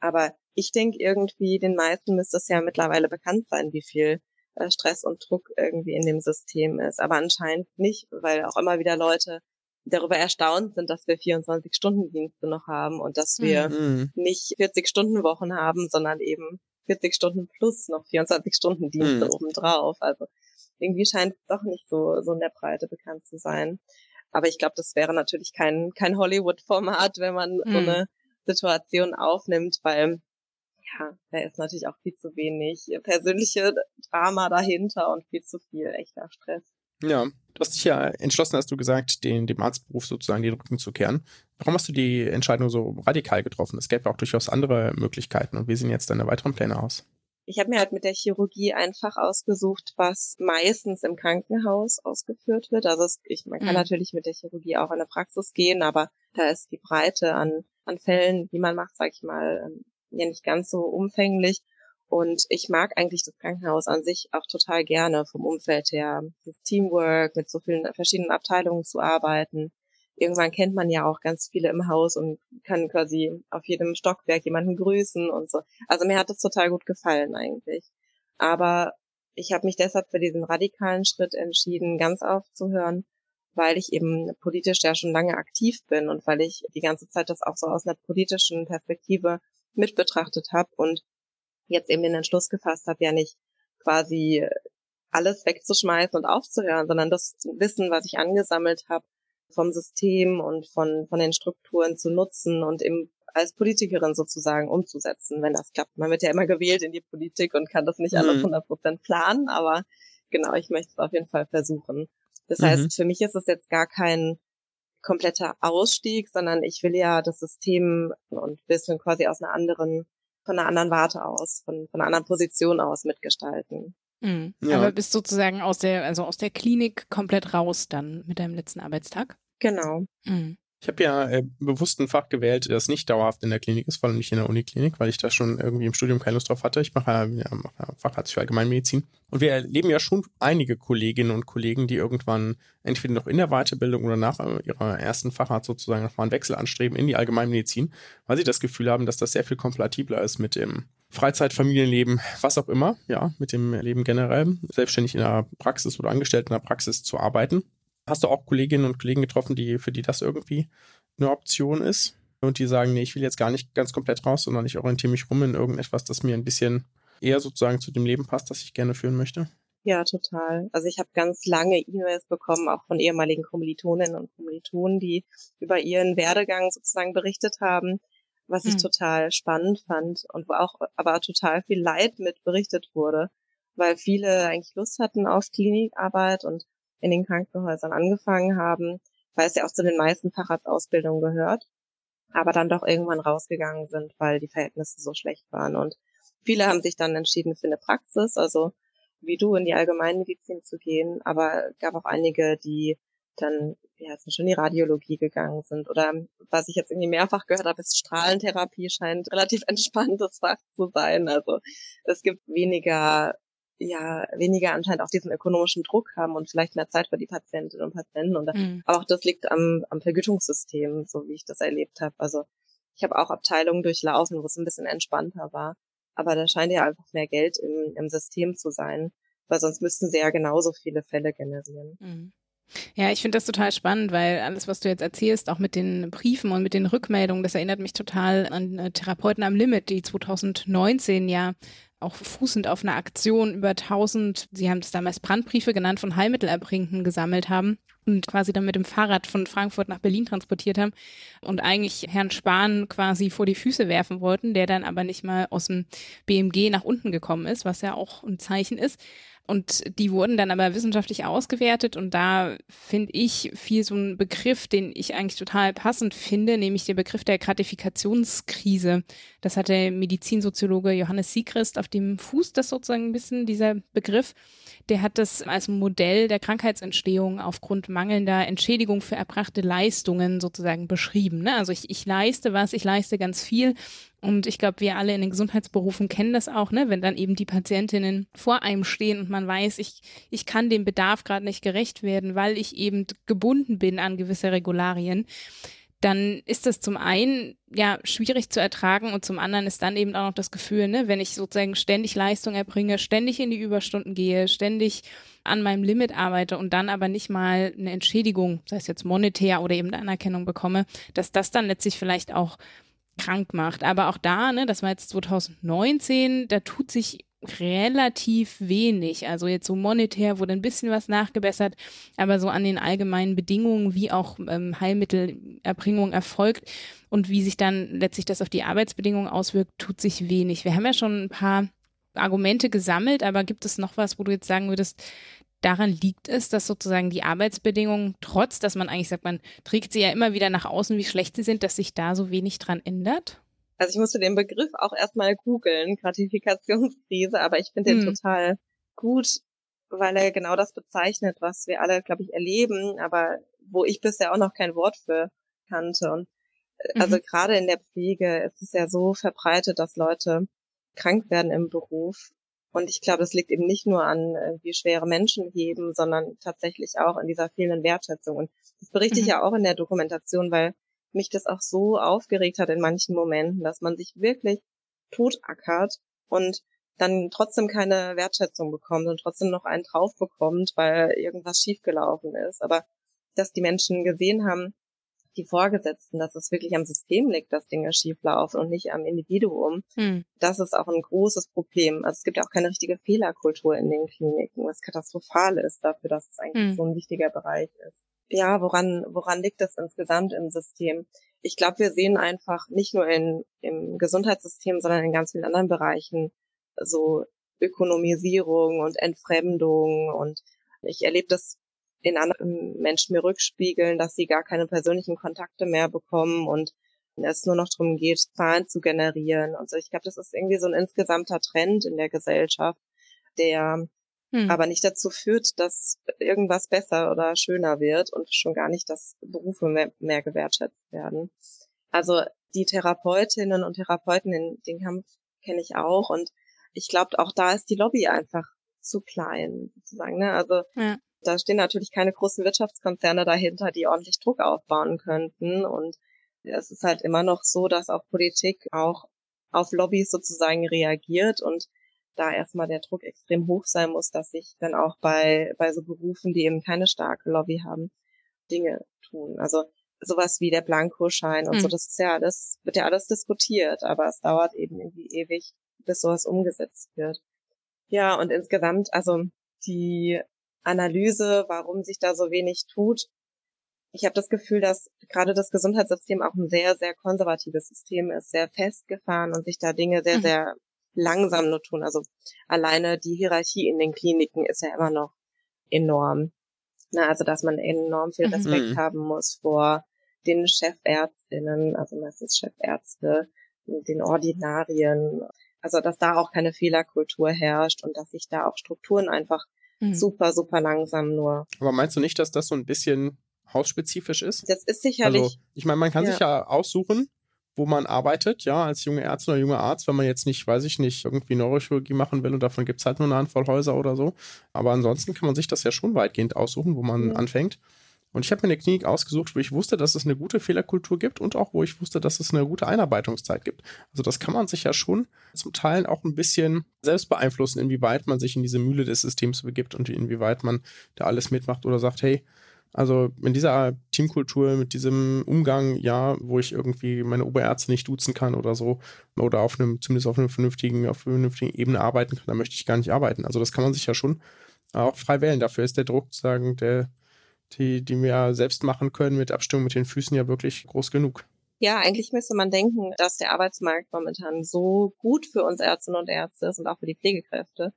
[SPEAKER 5] Aber ich denke irgendwie, den meisten müsste es ja mittlerweile bekannt sein, wie viel äh, Stress und Druck irgendwie in dem System ist. Aber anscheinend nicht, weil auch immer wieder Leute darüber erstaunt sind, dass wir 24-Stunden-Dienste noch haben und dass wir mhm. nicht 40-Stunden-Wochen haben, sondern eben 40 Stunden plus noch 24-Stunden-Dienste mhm. obendrauf. Also irgendwie scheint es doch nicht so, so in der Breite bekannt zu sein. Aber ich glaube, das wäre natürlich kein, kein Hollywood-Format, wenn man mhm. so eine Situation aufnimmt, weil ja, da ist natürlich auch viel zu wenig persönliche Drama dahinter und viel zu viel echter Stress.
[SPEAKER 1] Ja, du hast dich ja entschlossen, hast du gesagt, den, dem Arztberuf sozusagen den Rücken zu kehren. Warum hast du die Entscheidung so radikal getroffen? Es gäbe auch durchaus andere Möglichkeiten. Und wie sehen jetzt deine weiteren Pläne aus?
[SPEAKER 5] Ich habe mir halt mit der Chirurgie einfach ausgesucht, was meistens im Krankenhaus ausgeführt wird. Also es, ich, man kann mhm. natürlich mit der Chirurgie auch in eine Praxis gehen, aber da ist die Breite an, an Fällen, die man macht, sag ich mal, ähm, ja nicht ganz so umfänglich. Und ich mag eigentlich das Krankenhaus an sich auch total gerne vom Umfeld her. Das Teamwork, mit so vielen verschiedenen Abteilungen zu arbeiten. Irgendwann kennt man ja auch ganz viele im Haus und kann quasi auf jedem Stockwerk jemanden grüßen und so. Also mir hat das total gut gefallen eigentlich. Aber ich habe mich deshalb für diesen radikalen Schritt entschieden, ganz aufzuhören, weil ich eben politisch ja schon lange aktiv bin und weil ich die ganze Zeit das auch so aus einer politischen Perspektive mit betrachtet habe und jetzt eben den Entschluss gefasst habe, ja nicht quasi alles wegzuschmeißen und aufzuhören, sondern das Wissen, was ich angesammelt habe, vom System und von, von den Strukturen zu nutzen und eben als Politikerin sozusagen umzusetzen, wenn das klappt. Man wird ja immer gewählt in die Politik und kann das nicht alles 100 mhm. Prozent planen, aber genau, ich möchte es auf jeden Fall versuchen. Das mhm. heißt, für mich ist es jetzt gar kein kompletter Ausstieg, sondern ich will ja das System und Wissen quasi aus einer anderen von einer anderen Warte aus, von, von einer anderen Position aus mitgestalten.
[SPEAKER 3] Mhm. Ja. Aber bist sozusagen aus der, also aus der Klinik komplett raus dann mit deinem letzten Arbeitstag?
[SPEAKER 5] Genau.
[SPEAKER 3] Mhm.
[SPEAKER 1] Ich habe ja äh, bewusst ein Fach gewählt, das nicht dauerhaft in der Klinik ist, vor allem nicht in der Uniklinik, weil ich da schon irgendwie im Studium keine Lust drauf hatte. Ich mache ja, mache Facharzt für Allgemeinmedizin. Und wir erleben ja schon einige Kolleginnen und Kollegen, die irgendwann entweder noch in der Weiterbildung oder nach ihrer ersten Facharzt sozusagen nochmal einen Wechsel anstreben in die Allgemeinmedizin, weil sie das Gefühl haben, dass das sehr viel kompatibler ist mit dem Freizeit, Familienleben, was auch immer, ja, mit dem Leben generell, selbstständig in der Praxis oder angestellt in der Praxis zu arbeiten. Hast du auch Kolleginnen und Kollegen getroffen, die für die das irgendwie eine Option ist und die sagen, nee, ich will jetzt gar nicht ganz komplett raus, sondern ich orientiere mich rum in irgendetwas, das mir ein bisschen eher sozusagen zu dem Leben passt, das ich gerne führen möchte?
[SPEAKER 5] Ja, total. Also ich habe ganz lange E-Mails bekommen, auch von ehemaligen Kommilitoninnen und Kommilitonen, die über ihren Werdegang sozusagen berichtet haben, was ich mhm. total spannend fand und wo auch aber total viel Leid mit berichtet wurde, weil viele eigentlich Lust hatten auf Klinikarbeit und in den Krankenhäusern angefangen haben, weil es ja auch zu den meisten Facharztausbildungen gehört, aber dann doch irgendwann rausgegangen sind, weil die Verhältnisse so schlecht waren. Und viele haben sich dann entschieden für eine Praxis, also wie du in die Allgemeinmedizin zu gehen, aber gab auch einige, die dann ja, sind schon in die Radiologie gegangen sind. Oder was ich jetzt irgendwie mehrfach gehört habe, ist Strahlentherapie scheint relativ entspanntes Fach zu sein. Also es gibt weniger, ja, weniger anscheinend auch diesen ökonomischen Druck haben und vielleicht mehr Zeit für die Patientinnen und Patienten. Und mhm. aber auch das liegt am, am Vergütungssystem, so wie ich das erlebt habe. Also ich habe auch Abteilungen durchlaufen, wo es ein bisschen entspannter war. Aber da scheint ja einfach mehr Geld im, im System zu sein, weil sonst müssten sie ja genauso viele Fälle generieren.
[SPEAKER 3] Mhm. Ja, ich finde das total spannend, weil alles, was du jetzt erzählst, auch mit den Briefen und mit den Rückmeldungen, das erinnert mich total an äh, Therapeuten am Limit, die 2019 ja auch fußend auf einer Aktion über 1000, sie haben es damals Brandbriefe genannt, von Heilmittelerbrinkenden gesammelt haben und quasi dann mit dem Fahrrad von Frankfurt nach Berlin transportiert haben und eigentlich Herrn Spahn quasi vor die Füße werfen wollten, der dann aber nicht mal aus dem BMG nach unten gekommen ist, was ja auch ein Zeichen ist. Und die wurden dann aber wissenschaftlich ausgewertet und da finde ich viel so ein Begriff, den ich eigentlich total passend finde, nämlich der Begriff der Gratifikationskrise. Das hat der Medizinsoziologe Johannes Siegrist auf dem Fuß, das sozusagen ein bisschen dieser Begriff. Der hat das als Modell der Krankheitsentstehung aufgrund mangelnder Entschädigung für erbrachte Leistungen sozusagen beschrieben. Ne? Also ich, ich leiste was, ich leiste ganz viel und ich glaube, wir alle in den Gesundheitsberufen kennen das auch, ne? wenn dann eben die Patientinnen vor einem stehen und man weiß, ich, ich kann dem Bedarf gerade nicht gerecht werden, weil ich eben gebunden bin an gewisse Regularien dann ist das zum einen ja schwierig zu ertragen und zum anderen ist dann eben auch noch das Gefühl, ne, wenn ich sozusagen ständig Leistung erbringe, ständig in die Überstunden gehe, ständig an meinem Limit arbeite und dann aber nicht mal eine Entschädigung, sei es jetzt monetär oder eben eine Anerkennung bekomme, dass das dann letztlich vielleicht auch krank macht. Aber auch da, ne, das war jetzt 2019, da tut sich relativ wenig. Also jetzt so monetär wurde ein bisschen was nachgebessert, aber so an den allgemeinen Bedingungen, wie auch ähm, Heilmittelerbringung erfolgt und wie sich dann letztlich das auf die Arbeitsbedingungen auswirkt, tut sich wenig. Wir haben ja schon ein paar Argumente gesammelt, aber gibt es noch was, wo du jetzt sagen würdest, daran liegt es, dass sozusagen die Arbeitsbedingungen, trotz dass man eigentlich sagt, man trägt sie ja immer wieder nach außen, wie schlecht sie sind, dass sich da so wenig dran ändert?
[SPEAKER 5] Also ich musste den Begriff auch erstmal googeln, Gratifikationskrise, aber ich finde den hm. total gut, weil er genau das bezeichnet, was wir alle, glaube ich, erleben, aber wo ich bisher auch noch kein Wort für kannte. Und äh, also mhm. gerade in der Pflege ist es ja so verbreitet, dass Leute krank werden im Beruf und ich glaube, das liegt eben nicht nur an wie schwere Menschen heben, sondern tatsächlich auch in dieser fehlenden Wertschätzung. Und das berichte ich mhm. ja auch in der Dokumentation, weil mich das auch so aufgeregt hat in manchen Momenten, dass man sich wirklich totackert und dann trotzdem keine Wertschätzung bekommt und trotzdem noch einen drauf bekommt, weil irgendwas schiefgelaufen ist. Aber dass die Menschen gesehen haben, die Vorgesetzten, dass es wirklich am System liegt, dass Dinge schieflaufen und nicht am Individuum. Hm. Das ist auch ein großes Problem. Also es gibt ja auch keine richtige Fehlerkultur in den Kliniken, was katastrophal ist dafür, dass es eigentlich hm. so ein wichtiger Bereich ist. Ja, woran, woran liegt das insgesamt im System? Ich glaube, wir sehen einfach nicht nur in, im Gesundheitssystem, sondern in ganz vielen anderen Bereichen so Ökonomisierung und Entfremdung und ich erlebe das in anderen Menschen mir rückspiegeln, dass sie gar keine persönlichen Kontakte mehr bekommen und es nur noch darum geht, Zahlen zu generieren und so. Ich glaube, das ist irgendwie so ein insgesamter Trend in der Gesellschaft, der hm. aber nicht dazu führt, dass irgendwas besser oder schöner wird und schon gar nicht, dass Berufe mehr, mehr gewertschätzt werden. Also die Therapeutinnen und Therapeuten in den Kampf kenne ich auch und ich glaube, auch da ist die Lobby einfach zu klein, sozusagen. Ne? Also ja da stehen natürlich keine großen Wirtschaftskonzerne dahinter, die ordentlich Druck aufbauen könnten. Und es ist halt immer noch so, dass auch Politik auch auf Lobbys sozusagen reagiert und da erstmal der Druck extrem hoch sein muss, dass sich dann auch bei, bei so Berufen, die eben keine starke Lobby haben, Dinge tun. Also sowas wie der Blankoschein und mhm. so, das ist ja alles, wird ja alles diskutiert, aber es dauert eben irgendwie ewig, bis sowas umgesetzt wird. Ja, und insgesamt, also die Analyse, warum sich da so wenig tut. Ich habe das Gefühl, dass gerade das Gesundheitssystem auch ein sehr, sehr konservatives System ist, sehr festgefahren und sich da Dinge sehr, mhm. sehr langsam nur tun. Also alleine die Hierarchie in den Kliniken ist ja immer noch enorm. Na, also dass man enorm viel
[SPEAKER 3] Mhm.
[SPEAKER 5] Respekt
[SPEAKER 1] Mhm.
[SPEAKER 5] haben muss vor den Chefärztinnen, also meistens Chefärzte, den Ordinarien. Also dass da auch keine Fehlerkultur herrscht und dass sich da auch Strukturen einfach
[SPEAKER 3] Mhm.
[SPEAKER 5] super, super langsam nur.
[SPEAKER 1] Aber meinst du nicht, dass das so ein bisschen hausspezifisch ist?
[SPEAKER 5] Das ist sicherlich,
[SPEAKER 1] Also, ich meine, man kann
[SPEAKER 5] Ja.
[SPEAKER 1] sich ja aussuchen, wo man arbeitet, ja, als junge Ärztin oder junger Arzt, wenn man jetzt nicht, weiß ich nicht, irgendwie Neurochirurgie machen will und davon gibt es halt nur eine Handvoll Häuser oder so. Aber ansonsten kann man sich das ja schon weitgehend aussuchen, wo man
[SPEAKER 5] Ja.
[SPEAKER 1] anfängt. Und ich habe mir eine Klinik ausgesucht, wo ich wusste, dass es eine gute Fehlerkultur gibt und auch wo ich wusste, dass es eine gute Einarbeitungszeit gibt. Also das kann man sich ja schon zum Teil auch ein bisschen selbst beeinflussen, inwieweit man sich in diese Mühle des Systems begibt und inwieweit man da alles mitmacht oder sagt, hey, also in dieser Teamkultur, mit diesem Umgang, ja, wo ich irgendwie meine Oberärzte nicht duzen kann oder so, oder auf einem, zumindest auf einem vernünftigen, auf einer vernünftigen Ebene arbeiten kann, da möchte ich gar nicht arbeiten. Also das kann man sich ja schon auch frei wählen. Dafür ist der Druck, sagen, der, die, die wir selbst machen können mit Abstimmung mit den Füßen ja wirklich groß genug.
[SPEAKER 5] ja, eigentlich müsste man denken, dass der Arbeitsmarkt momentan so gut für uns Ärztinnen und Ärzte ist und auch für die Pflegekräfte,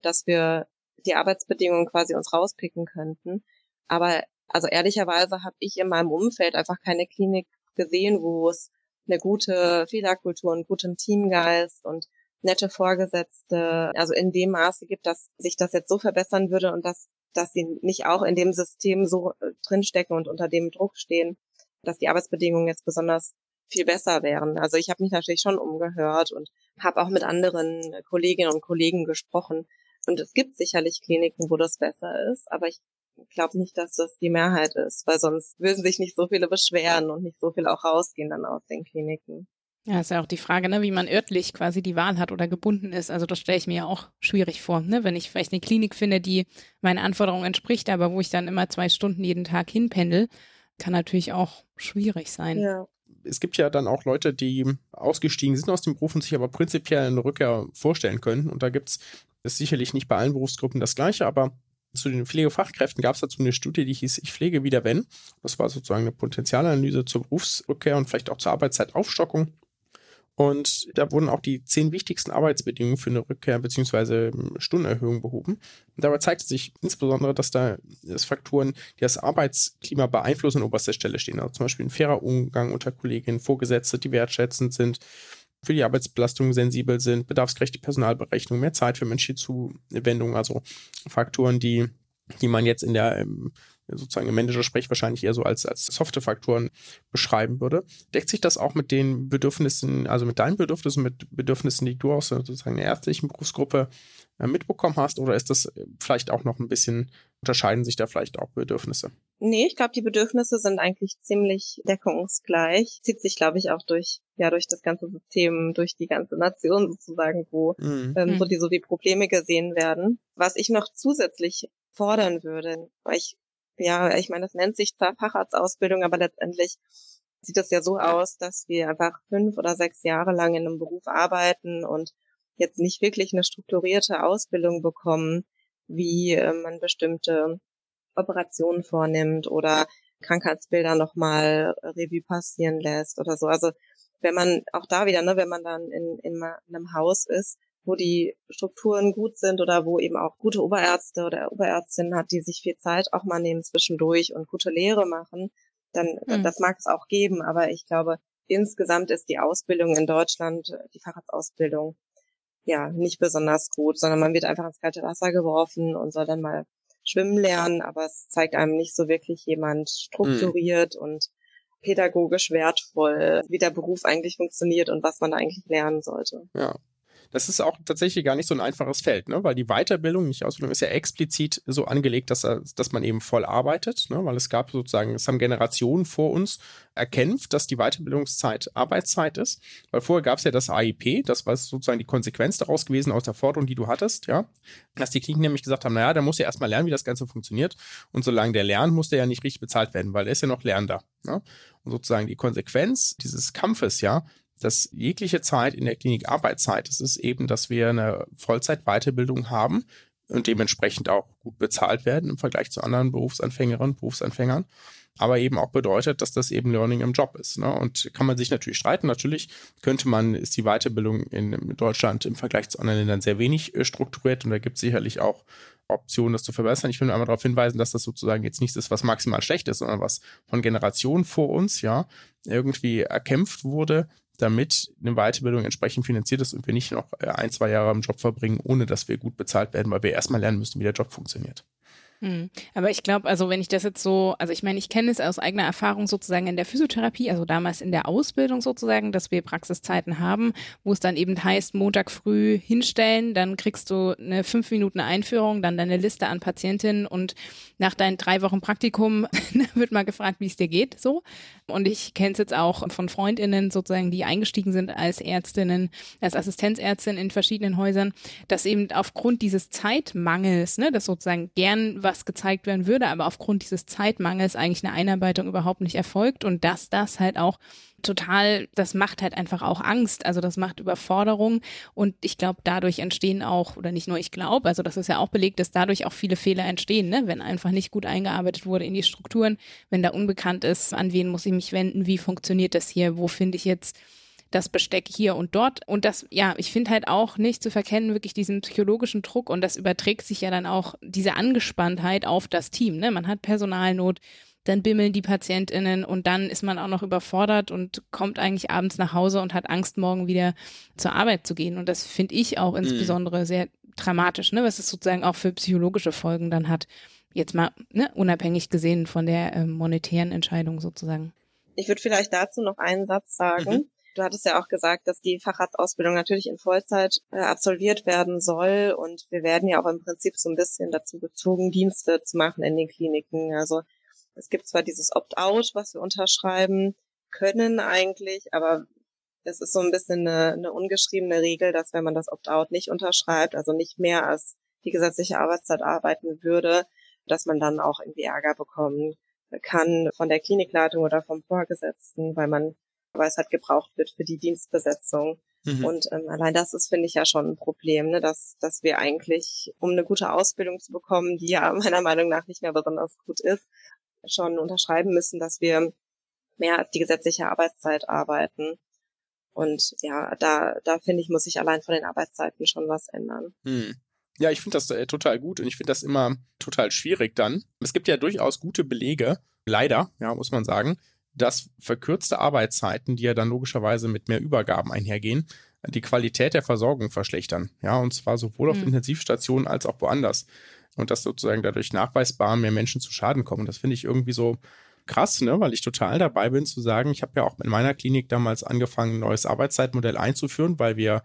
[SPEAKER 5] dass wir die Arbeitsbedingungen quasi uns rauspicken könnten. Aber also ehrlicherweise habe ich in meinem Umfeld einfach keine Klinik gesehen, wo es eine gute Fehlerkultur, einen guten Teamgeist und nette Vorgesetzte, also in dem Maße gibt, dass sich das jetzt so verbessern würde und dass, dass sie nicht auch in dem System so äh, drinstecken und unter dem Druck stehen, dass die Arbeitsbedingungen jetzt besonders viel besser wären. Also ich habe mich natürlich schon umgehört und habe auch mit anderen Kolleginnen und Kollegen gesprochen. Und es gibt sicherlich Kliniken, wo das besser ist, aber ich glaube nicht, dass das die Mehrheit ist, weil sonst würden sich nicht so viele beschweren und nicht so viel auch rausgehen dann aus den Kliniken.
[SPEAKER 3] Ja, ist ja auch die Frage, ne, wie man örtlich quasi die Wahl hat oder gebunden ist. Also das stelle ich mir ja auch schwierig vor, ne? Wenn ich vielleicht eine Klinik finde, die meinen Anforderungen entspricht, aber wo ich dann immer zwei Stunden jeden Tag hinpendel, kann natürlich auch schwierig sein.
[SPEAKER 5] Ja.
[SPEAKER 1] es gibt ja dann auch Leute, die ausgestiegen sind aus dem Beruf und sich aber prinzipiell eine Rückkehr vorstellen können. Und da gibt es, ist sicherlich nicht bei allen Berufsgruppen das Gleiche, aber zu den Pflegefachkräften gab es dazu eine Studie, die hieß Ich pflege wieder wenn. Das war sozusagen eine Potenzialanalyse zur Berufsrückkehr und vielleicht auch zur Arbeitszeitaufstockung. Und da wurden auch die zehn wichtigsten Arbeitsbedingungen für eine Rückkehr bzw. Stundenerhöhung behoben. Und dabei zeigte sich insbesondere, dass da das Faktoren, die das Arbeitsklima beeinflussen, an oberster Stelle stehen. Also zum Beispiel ein fairer Umgang unter Kolleginnen, Vorgesetzte, die wertschätzend sind, für die Arbeitsbelastung sensibel sind, bedarfsgerechte Personalberechnung, mehr Zeit für menschliche Zuwendung, also Faktoren, die, die man jetzt in der ähm, sozusagen im Manager-Sprech wahrscheinlich eher so als, als softe Faktoren beschreiben würde. Deckt sich das auch mit den Bedürfnissen, also mit deinen Bedürfnissen, mit Bedürfnissen, die du aus sozusagen der ärztlichen Berufsgruppe mitbekommen hast? Oder ist das vielleicht auch noch ein bisschen, unterscheiden sich da vielleicht auch Bedürfnisse?
[SPEAKER 5] Nee, ich glaube, die Bedürfnisse sind eigentlich ziemlich deckungsgleich. Zieht sich, glaube ich, auch durch, ja, durch das ganze System, durch die ganze Nation sozusagen, wo
[SPEAKER 1] Mhm.
[SPEAKER 5] ähm,
[SPEAKER 3] Mhm.
[SPEAKER 5] so, die, so die Probleme gesehen werden. Was ich noch zusätzlich fordern würde, weil ich, ja, ich meine, das nennt sich zwar Facharztausbildung, aber letztendlich sieht es ja so aus, dass wir einfach fünf oder sechs Jahre lang in einem Beruf arbeiten und jetzt nicht wirklich eine strukturierte Ausbildung bekommen, wie äh, man bestimmte Operationen vornimmt oder Krankheitsbilder nochmal Revue passieren lässt oder so. Also wenn man auch da wieder, ne, wenn man dann in, in einem Haus ist, wo die Strukturen gut sind oder wo eben auch gute Oberärzte oder Oberärztinnen hat, die sich viel Zeit auch mal nehmen zwischendurch und gute Lehre machen, dann
[SPEAKER 3] Mhm.
[SPEAKER 5] das mag es auch geben. Aber ich glaube, insgesamt ist die Ausbildung in Deutschland, die Facharztausbildung, ja, nicht besonders gut, sondern man wird einfach ins kalte Wasser geworfen und soll dann mal schwimmen lernen, aber es zeigt einem nicht so wirklich jemand strukturiert und pädagogisch wertvoll, wie der Beruf eigentlich funktioniert und was man da eigentlich lernen sollte.
[SPEAKER 1] Ja. Das ist auch tatsächlich gar nicht so ein einfaches Feld, ne? weil die Weiterbildung, nicht Ausbildung, ist ja explizit so angelegt, dass, dass man eben voll arbeitet, ne? weil es gab sozusagen, es haben Generationen vor uns erkämpft, dass die Weiterbildungszeit Arbeitszeit ist, weil vorher gab es ja das AIP, das war sozusagen die Konsequenz daraus gewesen aus der Forderung, die du hattest, ja, dass die Kliniken nämlich gesagt haben, naja, der muss ja erstmal lernen, wie das Ganze funktioniert und solange der lernt, muss der ja nicht richtig bezahlt werden, weil er ist ja noch Lernender. Ne? Und sozusagen die Konsequenz dieses Kampfes, ja, dass jegliche Zeit in der Klinik Arbeitszeit ist, ist eben, dass wir eine Vollzeit-Weiterbildung haben und dementsprechend auch gut bezahlt werden im Vergleich zu anderen Berufsanfängerinnen und Berufsanfängern. aber eben auch bedeutet, dass das eben Learning im Job ist. Ne? Und kann man sich natürlich streiten. Natürlich könnte man, ist die Weiterbildung in Deutschland im Vergleich zu anderen Ländern sehr wenig äh, strukturiert und da gibt es sicherlich auch Optionen, das zu verbessern. Ich will nur einmal darauf hinweisen, dass das sozusagen jetzt nichts ist, was maximal schlecht ist, sondern was von Generationen vor uns ja irgendwie erkämpft wurde, damit eine Weiterbildung entsprechend finanziert ist und wir nicht noch äh, ein, zwei Jahre im Job verbringen, ohne dass wir gut bezahlt werden, weil wir erstmal lernen müssen, wie der Job funktioniert.
[SPEAKER 3] Hm. Aber ich glaube, also wenn ich das jetzt so, also ich meine, ich kenne es aus eigener Erfahrung sozusagen in der Physiotherapie, also damals in der Ausbildung sozusagen, dass wir Praxiszeiten haben, wo es dann eben heißt, Montag früh hinstellen, dann kriegst du eine fünf Minuten Einführung, dann deine Liste an Patientinnen und nach deinen drei Wochen Praktikum wird mal gefragt, wie es dir geht, so. Und ich kenne es jetzt auch von FreundInnen sozusagen, die eingestiegen sind als Ärztinnen, als Assistenzärztin in verschiedenen Häusern, dass eben aufgrund dieses Zeitmangels, ne, dass sozusagen gern was gezeigt werden würde, aber aufgrund dieses Zeitmangels eigentlich eine Einarbeitung überhaupt nicht erfolgt und dass das halt auch total, das macht halt einfach auch Angst, also das macht Überforderung und ich glaube, dadurch entstehen auch, oder nicht nur ich glaube, also das ist ja auch belegt, dass dadurch auch viele Fehler entstehen, ne? wenn einfach nicht gut eingearbeitet wurde in die Strukturen, wenn da unbekannt ist, an wen muss ich mich wenden, wie funktioniert das hier, wo finde ich jetzt das Besteck hier und dort. Und das, ja, ich finde halt auch nicht zu verkennen, wirklich diesen psychologischen Druck und das überträgt sich ja dann auch diese Angespanntheit auf das Team. Ne? Man hat Personalnot, dann bimmeln die PatientInnen und dann ist man auch noch überfordert und kommt eigentlich abends nach Hause und hat Angst, morgen wieder zur Arbeit zu gehen. Und das finde ich auch mhm. insbesondere mhm. sehr dramatisch, ne? was es sozusagen auch für psychologische Folgen dann hat. Jetzt mal ne, unabhängig gesehen von der äh, monetären Entscheidung sozusagen.
[SPEAKER 5] Ich würde vielleicht dazu noch einen Satz sagen. Mhm. Du hattest ja auch gesagt, dass die Facharztausbildung natürlich in Vollzeit äh, absolviert werden soll und wir werden ja auch im Prinzip so ein bisschen dazu gezogen, Dienste zu machen in den Kliniken. Also es gibt zwar dieses Opt-out, was wir unterschreiben können eigentlich, aber es ist so ein bisschen eine, eine ungeschriebene Regel, dass wenn man das Opt-out nicht unterschreibt, also nicht mehr als die gesetzliche Arbeitszeit arbeiten würde, dass man dann auch irgendwie Ärger bekommen kann von der Klinikleitung oder vom Vorgesetzten, weil man weil es halt gebraucht wird für die Dienstbesetzung. Mhm. Und ähm, allein das ist, finde ich, ja schon ein Problem, ne? dass, dass wir eigentlich, um eine gute Ausbildung zu bekommen, die ja meiner Meinung nach nicht mehr besonders gut ist, schon unterschreiben müssen, dass wir mehr als die gesetzliche Arbeitszeit arbeiten. Und ja, da, da finde ich, muss sich allein von den Arbeitszeiten schon was ändern.
[SPEAKER 1] Hm. Ja, ich finde das äh, total gut und ich finde das immer total schwierig dann. Es gibt ja durchaus gute Belege, leider, ja, muss man sagen, dass verkürzte Arbeitszeiten, die ja dann logischerweise mit mehr Übergaben einhergehen, die Qualität der Versorgung verschlechtern. Ja, und zwar sowohl auf mhm. Intensivstationen als auch woanders. Und dass sozusagen dadurch nachweisbar mehr Menschen zu Schaden kommen. Das finde ich irgendwie so krass, ne, weil ich total dabei bin zu sagen, ich habe ja auch in meiner Klinik damals angefangen, ein neues Arbeitszeitmodell einzuführen, weil wir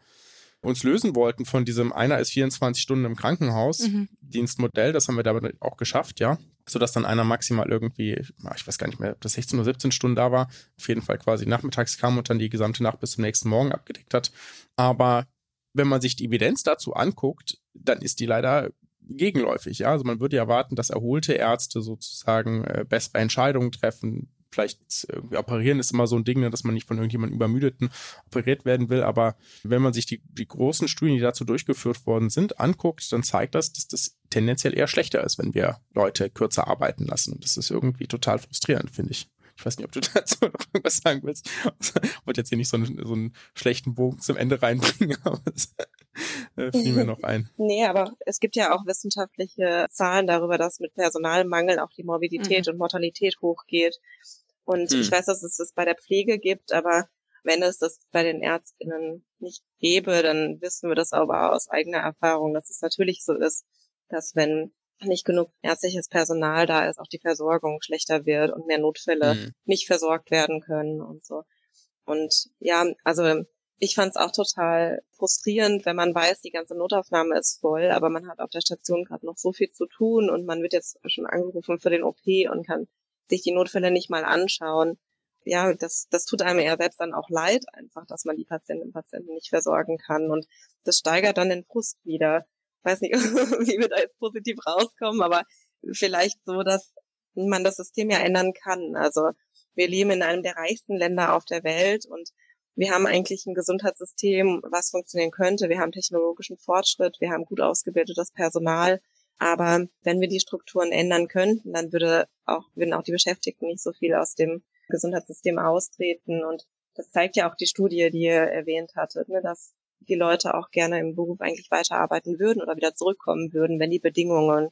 [SPEAKER 1] uns lösen wollten von diesem einer ist 24 Stunden im Krankenhaus mhm. Dienstmodell. Das haben wir damit auch geschafft, ja sodass dann einer maximal irgendwie, ich weiß gar nicht mehr, ob das 16 oder 17 Stunden da war, auf jeden Fall quasi nachmittags kam und dann die gesamte Nacht bis zum nächsten Morgen abgedeckt hat. Aber wenn man sich die Evidenz dazu anguckt, dann ist die leider gegenläufig. Ja? Also man würde erwarten, dass erholte Ärzte sozusagen äh, bessere Entscheidungen treffen, vielleicht irgendwie operieren ist immer so ein Ding, ne, dass man nicht von irgendjemandem übermüdeten operiert werden will. Aber wenn man sich die, die großen Studien, die dazu durchgeführt worden sind, anguckt, dann zeigt das, dass das tendenziell eher schlechter ist, wenn wir Leute kürzer arbeiten lassen. Und das ist irgendwie total frustrierend, finde ich. Ich weiß nicht, ob du dazu noch irgendwas sagen willst. Ich wollte jetzt hier nicht so einen, so einen schlechten Bogen zum Ende reinbringen, aber es äh, fiel mir noch ein.
[SPEAKER 5] Nee, aber es gibt ja auch wissenschaftliche Zahlen darüber, dass mit Personalmangel auch die Morbidität mhm. und Mortalität hochgeht. Und hm. ich weiß, dass es das bei der Pflege gibt, aber wenn es das bei den Ärztinnen nicht gäbe, dann wissen wir das aber aus eigener Erfahrung, dass es natürlich so ist, dass wenn nicht genug ärztliches Personal da ist, auch die Versorgung schlechter wird und mehr Notfälle mhm. nicht versorgt werden können und so. Und ja, also ich fand es auch total frustrierend, wenn man weiß, die ganze Notaufnahme ist voll, aber man hat auf der Station gerade noch so viel zu tun und man wird jetzt schon angerufen für den OP und kann sich die Notfälle nicht mal anschauen. Ja, das, das tut einem eher selbst dann auch leid, einfach, dass man die Patientinnen und Patienten nicht versorgen kann. Und das steigert dann den Frust wieder. Ich weiß nicht, wie wir da jetzt positiv rauskommen, aber vielleicht so, dass man das System ja ändern kann. Also wir leben in einem der reichsten Länder auf der Welt und wir haben eigentlich ein Gesundheitssystem, was funktionieren könnte. Wir haben technologischen Fortschritt, wir haben gut ausgebildetes Personal. Aber wenn wir die Strukturen ändern könnten, dann würde auch, würden auch die Beschäftigten nicht so viel aus dem Gesundheitssystem austreten. Und das zeigt ja auch die Studie, die ihr erwähnt hattet, ne, dass die Leute auch gerne im Beruf eigentlich weiterarbeiten würden oder wieder zurückkommen würden, wenn die Bedingungen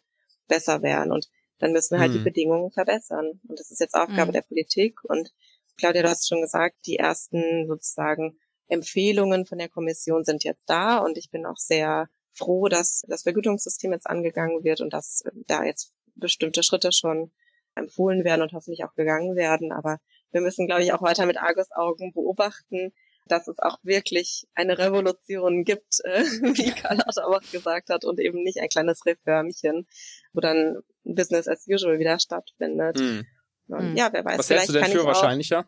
[SPEAKER 5] besser wären. Und dann müssen wir halt hm. die Bedingungen verbessern. Und das ist jetzt Aufgabe hm. der Politik. Und Claudia, du hast schon gesagt, die ersten sozusagen Empfehlungen von der Kommission sind jetzt da. Und ich bin auch sehr froh, dass das Vergütungssystem jetzt angegangen wird und dass da jetzt bestimmte Schritte schon empfohlen werden und hoffentlich auch gegangen werden. Aber wir müssen, glaube ich, auch weiter mit Argusaugen beobachten, dass es auch wirklich eine Revolution gibt, äh, wie Karl auch gesagt hat, und eben nicht ein kleines Reformchen, wo dann Business as usual wieder stattfindet. Hm. Und, ja, wer weiß.
[SPEAKER 1] Was hältst du denn für wahrscheinlicher?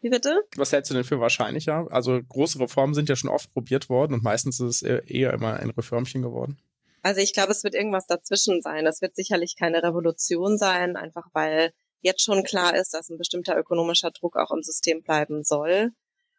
[SPEAKER 5] Wie bitte?
[SPEAKER 1] Was hältst du denn für wahrscheinlicher? Also große Reformen sind ja schon oft probiert worden und meistens ist es eher immer ein Reformchen geworden.
[SPEAKER 5] Also ich glaube, es wird irgendwas dazwischen sein. Es wird sicherlich keine Revolution sein, einfach weil jetzt schon klar ist, dass ein bestimmter ökonomischer Druck auch im System bleiben soll.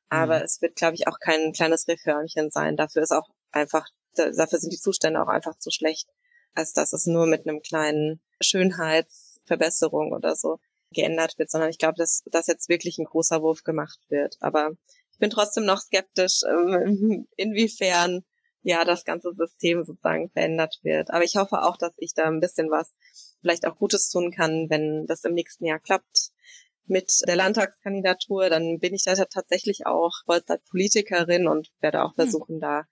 [SPEAKER 5] Aber mhm. es wird, glaube ich, auch kein kleines Reformchen sein. Dafür ist auch einfach, dafür sind die Zustände auch einfach zu schlecht, als dass es nur mit einem kleinen Schönheitsverbesserung oder so geändert wird, sondern ich glaube, dass, dass jetzt wirklich ein großer Wurf gemacht wird. Aber ich bin trotzdem noch skeptisch, ähm, inwiefern ja das ganze System sozusagen verändert wird. Aber ich hoffe auch, dass ich da ein bisschen was vielleicht auch Gutes tun kann, wenn das im nächsten Jahr klappt mit der Landtagskandidatur, dann bin ich da tatsächlich auch Vollzeitpolitikerin und werde auch hm. versuchen, da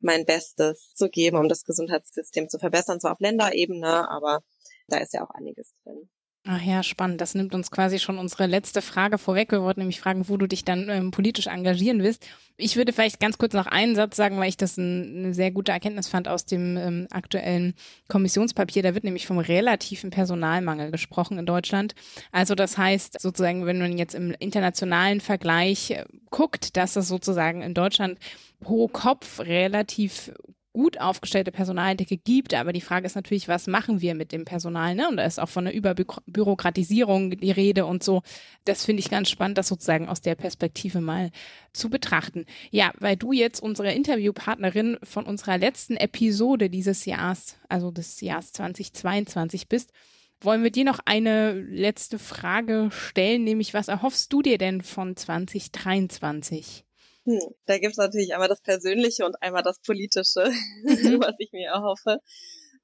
[SPEAKER 5] mein Bestes zu geben, um das Gesundheitssystem zu verbessern, zwar auf Länderebene, aber da ist ja auch einiges drin.
[SPEAKER 3] Ach ja, spannend. Das nimmt uns quasi schon unsere letzte Frage vorweg. Wir wollten nämlich fragen, wo du dich dann ähm, politisch engagieren willst. Ich würde vielleicht ganz kurz noch einen Satz sagen, weil ich das ein, eine sehr gute Erkenntnis fand aus dem ähm, aktuellen Kommissionspapier. Da wird nämlich vom relativen Personalmangel gesprochen in Deutschland. Also das heißt sozusagen, wenn man jetzt im internationalen Vergleich äh, guckt, dass es sozusagen in Deutschland pro Kopf relativ gut aufgestellte Personaldecke gibt. Aber die Frage ist natürlich, was machen wir mit dem Personal? Ne? Und da ist auch von einer Überbürokratisierung die Rede und so. Das finde ich ganz spannend, das sozusagen aus der Perspektive mal zu betrachten. Ja, weil du jetzt unsere Interviewpartnerin von unserer letzten Episode dieses Jahres, also des Jahres 2022 bist, wollen wir dir noch eine letzte Frage stellen, nämlich was erhoffst du dir denn von 2023?
[SPEAKER 5] Hm, da gibt's natürlich einmal das Persönliche und einmal das Politische, mhm. was ich mir erhoffe.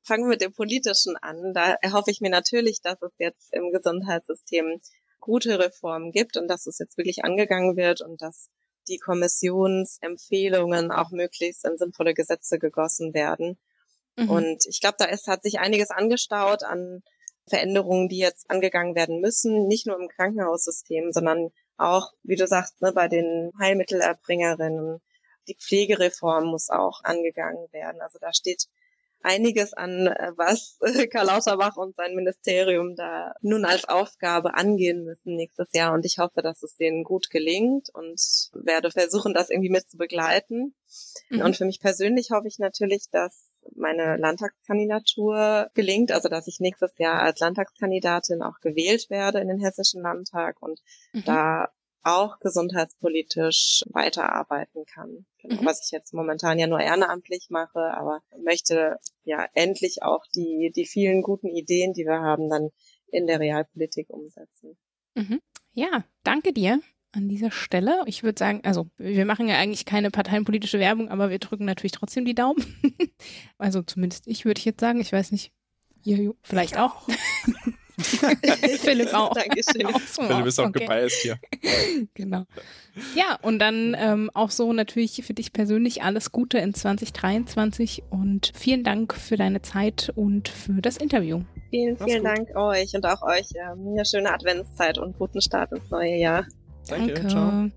[SPEAKER 5] Fangen wir mit dem Politischen an. Da erhoffe ich mir natürlich, dass es jetzt im Gesundheitssystem gute Reformen gibt und dass es jetzt wirklich angegangen wird und dass die Kommissionsempfehlungen auch möglichst in sinnvolle Gesetze gegossen werden. Mhm. Und ich glaube, da ist, hat sich einiges angestaut an Veränderungen, die jetzt angegangen werden müssen, nicht nur im Krankenhaussystem, sondern auch, wie du sagst, ne, bei den Heilmittelerbringerinnen. Die Pflegereform muss auch angegangen werden. Also da steht einiges an, äh, was Karl Lauterbach und sein Ministerium da nun als Aufgabe angehen müssen nächstes Jahr. Und ich hoffe, dass es denen gut gelingt und werde versuchen, das irgendwie mit zu begleiten. Mhm. Und für mich persönlich hoffe ich natürlich, dass meine Landtagskandidatur gelingt, also dass ich nächstes Jahr als Landtagskandidatin auch gewählt werde in den Hessischen Landtag und mhm. da auch gesundheitspolitisch weiterarbeiten kann. Genau, mhm. Was ich jetzt momentan ja nur ehrenamtlich mache, aber möchte ja endlich auch die, die vielen guten Ideen, die wir haben, dann in der Realpolitik umsetzen.
[SPEAKER 3] Mhm. Ja, danke dir an dieser Stelle. Ich würde sagen, also wir machen ja eigentlich keine parteienpolitische Werbung, aber wir drücken natürlich trotzdem die Daumen. also zumindest ich würde ich jetzt sagen, ich weiß nicht, ihr vielleicht auch. Philipp auch.
[SPEAKER 5] Dankeschön.
[SPEAKER 1] Auch so Philipp ist auch okay. gebiased hier.
[SPEAKER 3] genau. Ja, und dann ähm, auch so natürlich für dich persönlich alles Gute in 2023 und vielen Dank für deine Zeit und für das Interview.
[SPEAKER 5] Vielen, vielen Dank euch und auch euch. Ähm, eine schöne Adventszeit und guten Start ins neue Jahr.
[SPEAKER 1] Danke. Danke. Ciao.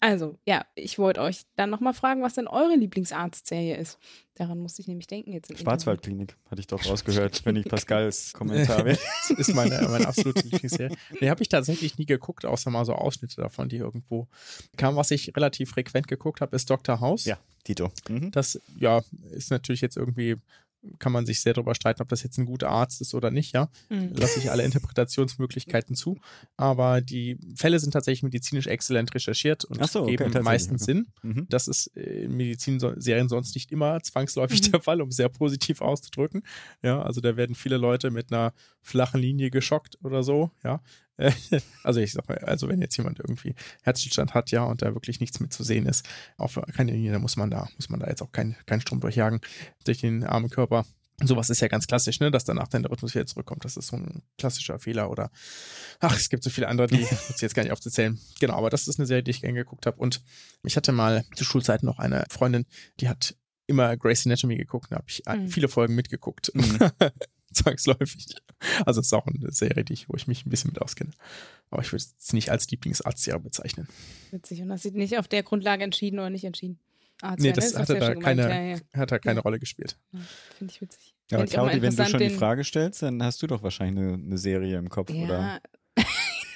[SPEAKER 3] Also, ja, ich wollte euch dann nochmal fragen, was denn eure Lieblingsarztserie ist. Daran musste ich nämlich denken jetzt.
[SPEAKER 2] Schwarzwaldklinik, hatte ich doch rausgehört, wenn ich Pascals Kommentar will.
[SPEAKER 1] das ist meine, meine absolute Lieblingsserie. Die habe ich tatsächlich nie geguckt, außer mal so Ausschnitte davon, die irgendwo kamen. Was ich relativ frequent geguckt habe, ist Dr. House.
[SPEAKER 2] Ja, Tito.
[SPEAKER 1] Mhm. Das, ja, ist natürlich jetzt irgendwie kann man sich sehr darüber streiten, ob das jetzt ein guter Arzt ist oder nicht, ja.
[SPEAKER 3] Mhm.
[SPEAKER 1] Lasse ich alle Interpretationsmöglichkeiten zu. Aber die Fälle sind tatsächlich medizinisch exzellent recherchiert und
[SPEAKER 2] so, okay,
[SPEAKER 1] geben meistens. Sinn.
[SPEAKER 2] Mhm.
[SPEAKER 1] Das ist in Medizinserien sonst nicht immer zwangsläufig
[SPEAKER 3] Mhm.
[SPEAKER 1] der Fall, um sehr positiv auszudrücken. Ja, also da werden viele Leute mit einer flachen Linie geschockt oder so, ja. Also ich sag mal, also wenn jetzt jemand irgendwie Herzstillstand hat, ja, und da wirklich nichts mit zu sehen ist, auf keine Linie, dann muss man da, muss man da jetzt auch keinen keinen Strom durchjagen durch den armen Körper. Und sowas ist ja ganz klassisch, ne, dass danach dann der Rhythmus wieder zurückkommt. Das ist so ein klassischer Fehler oder ach, es gibt so viele andere, die muss jetzt gar nicht aufzuzählen. Genau, aber das ist eine Serie, die ich gerne geguckt habe. Und ich hatte mal zu Schulzeiten noch eine Freundin, die hat immer Grey's Anatomy geguckt. Da habe ich
[SPEAKER 3] Mhm.
[SPEAKER 1] viele Folgen mitgeguckt.
[SPEAKER 2] Mhm.
[SPEAKER 1] Zwangsläufig. Also es ist auch eine Serie, die ich, wo ich mich ein bisschen mit auskenne. Aber ich würde es nicht als Lieblingsarztserie bezeichnen.
[SPEAKER 3] Witzig. Und hast du nicht auf der Grundlage entschieden oder nicht entschieden? Arzt
[SPEAKER 1] Nee, das
[SPEAKER 3] hast
[SPEAKER 1] hatte
[SPEAKER 3] du
[SPEAKER 1] da keine-
[SPEAKER 3] Ja, ja.
[SPEAKER 1] Hat halt keine
[SPEAKER 3] Ja.
[SPEAKER 1] Rolle gespielt.
[SPEAKER 3] Finde ich witzig.
[SPEAKER 2] Aber Claudi, wenn du schon die Frage stellst, dann hast du doch wahrscheinlich eine, eine Serie im Kopf, oder?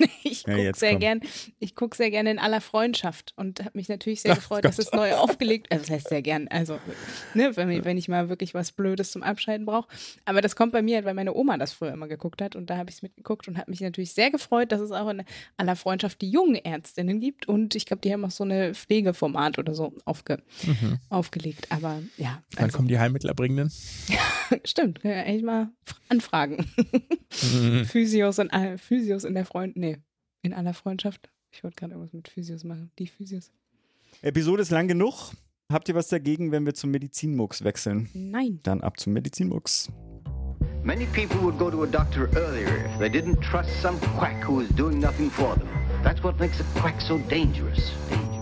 [SPEAKER 3] Ja. ich
[SPEAKER 2] Ja,
[SPEAKER 3] gucke
[SPEAKER 2] jetzt
[SPEAKER 3] sehr
[SPEAKER 2] komm.
[SPEAKER 3] gern, ich gucke sehr gerne in aller Freundschaft und habe mich natürlich sehr
[SPEAKER 1] Ach
[SPEAKER 3] gefreut,
[SPEAKER 1] Gott.
[SPEAKER 3] dass es neu aufgelegt, also das heißt sehr gern, also ne, wenn, ich- wenn ich mal wirklich was Blödes zum Abschalten brauche. Aber das kommt bei mir halt, weil meine Oma das früher immer geguckt hat und da habe ich es mitgeguckt und habe mich natürlich sehr gefreut, dass es auch in aller Freundschaft die jungen Ärztinnen gibt und ich glaube, die haben auch so eine Pflegeformat oder so aufge,
[SPEAKER 1] Mhm.
[SPEAKER 3] aufgelegt. Aber ja,
[SPEAKER 1] Dann
[SPEAKER 3] also,
[SPEAKER 1] kommen die Heilmittelerbringenden.
[SPEAKER 3] stimmt, können wir eigentlich mal anfragen.
[SPEAKER 1] Mhm.
[SPEAKER 3] Physios und all- Physios in der Freund, nee, in aller Freundschaft. Ich wollte gerade irgendwas mit Physios machen. Die Physios.
[SPEAKER 2] Episode ist lang genug. Habt ihr was dagegen, wenn wir zum Medizinmux wechseln?
[SPEAKER 3] Nein.
[SPEAKER 2] Dann ab zum Medizinmux.
[SPEAKER 6] Many people would go to a doctor earlier if they didn't trust some quack who is doing nothing for them. That's what makes a quack so dangerous. Dangerous.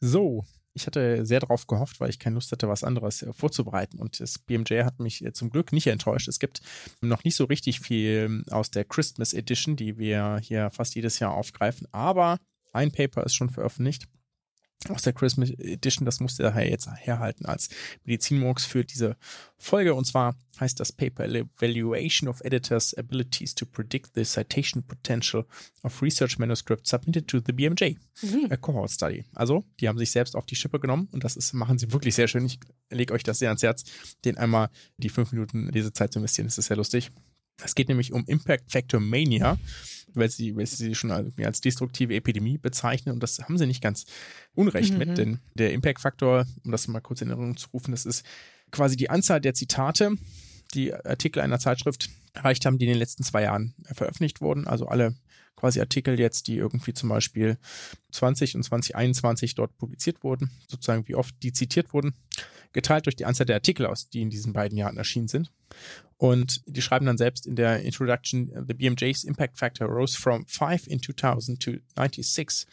[SPEAKER 1] So, ich hatte sehr darauf gehofft, weil ich keine Lust hatte, was anderes äh, vorzubereiten. Und das BMJ hat mich äh, zum Glück nicht enttäuscht. Es gibt noch nicht so richtig viel ähm, aus der Christmas Edition, die wir hier fast jedes Jahr aufgreifen. Aber ein Paper ist schon veröffentlicht. Aus der Christmas Edition, das musste er jetzt herhalten als Medizinmurks für diese Folge. Und zwar heißt das Paper Evaluation of Editors' Abilities to Predict the Citation Potential of Research Manuscripts Submitted to the BMJ.
[SPEAKER 3] Mhm.
[SPEAKER 1] A Cohort Study. Also, die haben sich selbst auf die Schippe genommen und das ist, machen sie wirklich sehr schön. Ich lege euch das sehr ans Herz, den einmal die fünf Minuten Lesezeit zu investieren. Das ist sehr lustig. Es geht nämlich um Impact Factor Mania, weil sie, weil sie schon als, destruktive Epidemie bezeichnen und das haben sie nicht ganz unrecht
[SPEAKER 3] Mhm.
[SPEAKER 1] mit, denn der Impact Faktor, um das mal kurz in Erinnerung zu rufen, das ist quasi die Anzahl der Zitate, die Artikel einer Zeitschrift erreicht haben, die in den letzten zwei Jahren veröffentlicht wurden. Also alle quasi Artikel jetzt, die irgendwie zum Beispiel 20 und 2021 dort publiziert wurden, sozusagen wie oft die zitiert wurden, geteilt durch die Anzahl der Artikel aus, die in diesen beiden Jahren erschienen sind. Und die schreiben dann selbst in der Introduction, the BMJ's impact factor rose from 5 in 2000 to 96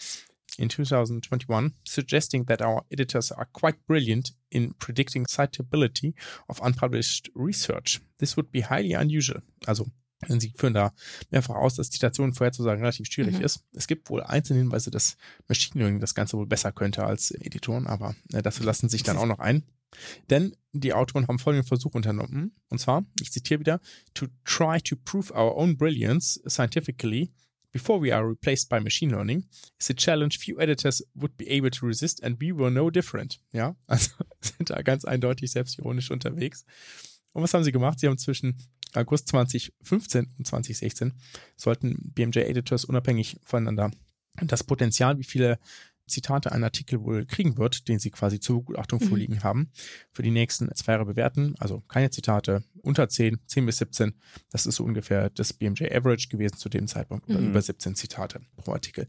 [SPEAKER 1] in 2021, suggesting that our editors are quite brilliant in predicting citability of unpublished research. This would be highly unusual. Also, sie führen da mehrfach aus, dass Zitationen vorherzusagen relativ schwierig
[SPEAKER 3] Mhm.
[SPEAKER 1] ist. Es gibt wohl einzelne Hinweise, dass Machine Learning das Ganze wohl besser könnte als Editoren, aber äh, dazu lassen sich dann auch noch ein. Denn die Autoren haben folgenden Versuch unternommen. Und zwar, ich zitiere wieder, to try to prove our own brilliance scientifically before we are replaced by machine learning is a challenge few editors would be able to resist and we were no different. Ja, also sind da ganz eindeutig selbstironisch unterwegs. Und was haben sie gemacht? Sie haben zwischen August 2015 und 2016 sollten BMJ-Editors unabhängig voneinander das Potenzial, wie viele Zitate ein Artikel wohl kriegen wird, den sie quasi zur Begutachtung
[SPEAKER 3] Mhm.
[SPEAKER 1] vorliegen haben, für die nächsten zwei Jahre bewerten. Also keine Zitate, unter 10, 10 bis 17. Das ist so ungefähr das BMJ Average gewesen zu dem Zeitpunkt oder
[SPEAKER 3] Mhm.
[SPEAKER 1] über 17 Zitate pro Artikel.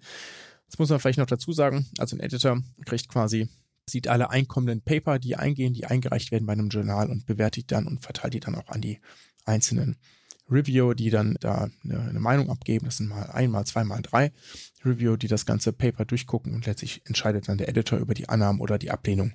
[SPEAKER 1] Das muss man vielleicht noch dazu sagen. Also ein Editor kriegt quasi, sieht alle einkommenden Paper, die eingehen, die eingereicht werden bei einem Journal und bewertet die dann und verteilt die dann auch an die einzelnen Reviewer, die dann da eine, Meinung abgeben. Das sind mal einmal, zweimal, drei Reviewer, die das ganze Paper durchgucken und letztlich entscheidet dann der Editor über die Annahme oder die Ablehnung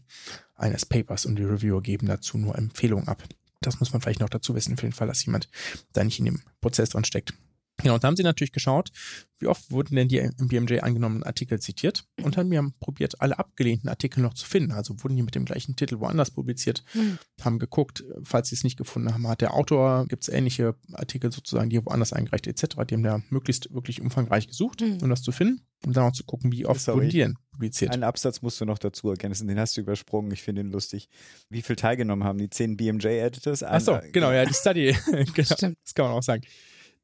[SPEAKER 1] eines Papers und die Reviewer geben dazu nur Empfehlungen ab. Das muss man vielleicht noch dazu wissen, für den Fall, dass jemand da nicht in dem Prozess dran steckt. Genau, und da haben sie natürlich geschaut, wie oft wurden denn die im BMJ angenommenen Artikel zitiert und haben wir probiert, alle abgelehnten Artikel noch zu finden. Also wurden die mit dem gleichen Titel woanders publiziert, mhm. haben geguckt, falls sie es nicht gefunden haben, hat der Autor, gibt es ähnliche Artikel sozusagen, die woanders eingereicht etc. Die haben da möglichst wirklich umfangreich gesucht, mhm. um das zu finden, um dann auch zu gucken, wie oft Sorry. wurden die denn publiziert.
[SPEAKER 2] Einen Absatz musst du noch dazu ergänzen, den hast du übersprungen, ich finde ihn lustig. Wie viel teilgenommen haben die zehn BMJ-Editors?
[SPEAKER 1] Achso, genau, ja, die Study, genau, das kann man auch sagen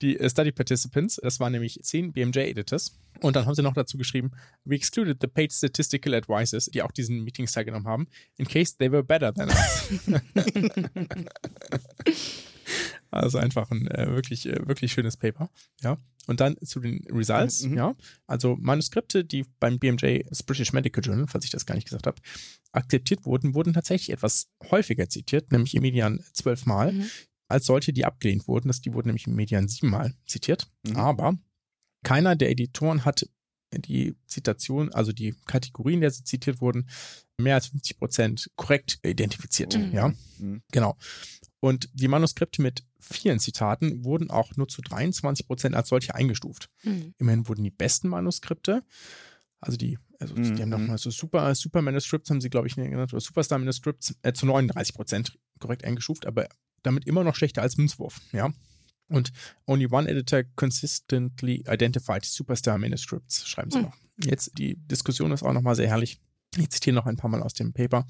[SPEAKER 1] die äh, Study Participants. Das waren nämlich zehn BMJ-Editors. Und dann haben sie noch dazu geschrieben, we excluded the paid statistical advisors, die auch diesen Meetings teilgenommen haben, in case they were better than us. also einfach ein äh, wirklich, äh, wirklich schönes Paper. Ja. Und dann zu den Results, mhm. ja. Also Manuskripte, die beim BMJ, das British Medical Journal, falls ich das gar nicht gesagt habe, akzeptiert wurden, wurden tatsächlich etwas häufiger zitiert, nämlich im Median zwölfmal. Mhm als solche, die abgelehnt wurden. Das, die wurden nämlich im Median siebenmal zitiert. Mhm. Aber keiner der Editoren hat die Zitation, also die Kategorien, der sie zitiert wurden, mehr als 50 Prozent korrekt identifiziert. Mhm. Ja, mhm. genau. Und die Manuskripte mit vielen Zitaten wurden auch nur zu 23 Prozent als solche eingestuft. Mhm. Immerhin wurden die besten Manuskripte, also die, also die haben nochmal mhm. so Super, Super Manuscripts, haben sie, glaube ich, genannt, oder Superstar Manuscripts, äh, zu 39 Prozent korrekt eingestuft, aber damit immer noch schlechter als Münzwurf, ja. Und only one editor consistently identified superstar manuscripts, schreiben sie hm. noch. Jetzt, die Diskussion ist auch nochmal sehr herrlich. Ich zitiere noch ein paar Mal aus dem Paper.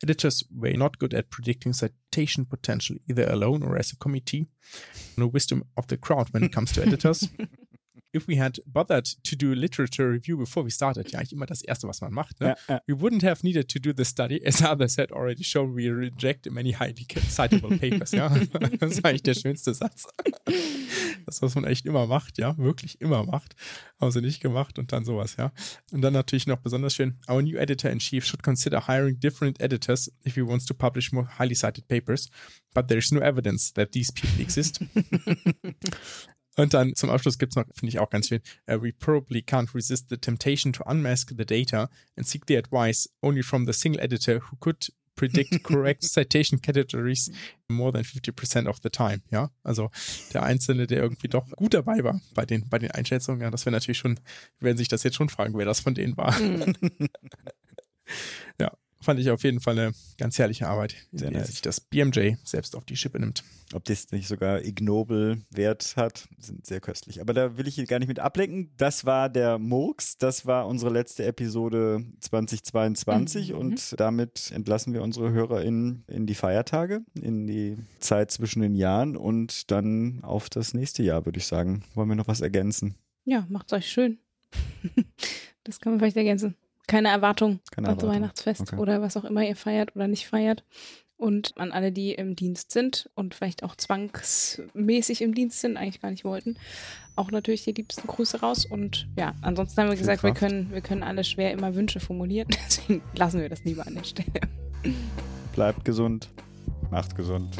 [SPEAKER 1] Editors were not good at predicting citation potential either alone or as a committee. No wisdom of the crowd when it comes to editors. if we had bothered to do literature review before we started, ja, eigentlich immer das Erste, was man macht, ne? ja, ja. we wouldn't have needed to do the study, as others had already shown we reject many highly citable papers, ja. das ist eigentlich der schönste Satz. das, was man echt immer macht, ja, wirklich immer macht. Haben sie nicht gemacht und dann sowas, ja. Und dann natürlich noch besonders schön, our new editor-in-chief should consider hiring different editors if he wants to publish more highly cited papers, but there is no evidence that these people exist. Und dann zum Abschluss gibt es noch, finde ich auch ganz schön, uh, we probably can't resist the temptation to unmask the data and seek the advice only from the single editor who could predict correct citation categories more than 50% of the time. Ja, also der Einzelne, der irgendwie doch gut dabei war bei den, bei den Einschätzungen, ja, das wäre natürlich schon, werden sich das jetzt schon fragen, wer das von denen war. Mhm. ja, fand ich auf jeden Fall eine ganz herrliche Arbeit, in Sehr der nice. sich das BMJ selbst auf die Schippe nimmt.
[SPEAKER 2] Ob das nicht sogar ignoble Wert hat, sind sehr köstlich. Aber da will ich hier gar nicht mit ablenken. Das war der Murks. Das war unsere letzte Episode 2022 mhm. und damit entlassen wir unsere HörerInnen in die Feiertage, in die Zeit zwischen den Jahren und dann auf das nächste Jahr, würde ich sagen. Wollen wir noch was ergänzen?
[SPEAKER 3] Ja, macht's euch schön. das kann man vielleicht ergänzen. Keine Erwartung Keine Erwartung. Weihnachtsfest okay. oder was auch immer ihr feiert oder nicht feiert. Und an alle, die im Dienst sind und vielleicht auch zwangsmäßig im Dienst sind, eigentlich gar nicht wollten, auch natürlich die liebsten Grüße raus. Und ja, ansonsten haben wir gesagt, wir können, wir können alle schwer immer Wünsche formulieren. Deswegen lassen wir das lieber an der Stelle.
[SPEAKER 2] Bleibt gesund. Macht gesund.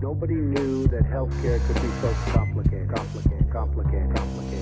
[SPEAKER 2] Nobody knew that healthcare could be so complicated, complicated, complicated, complicated.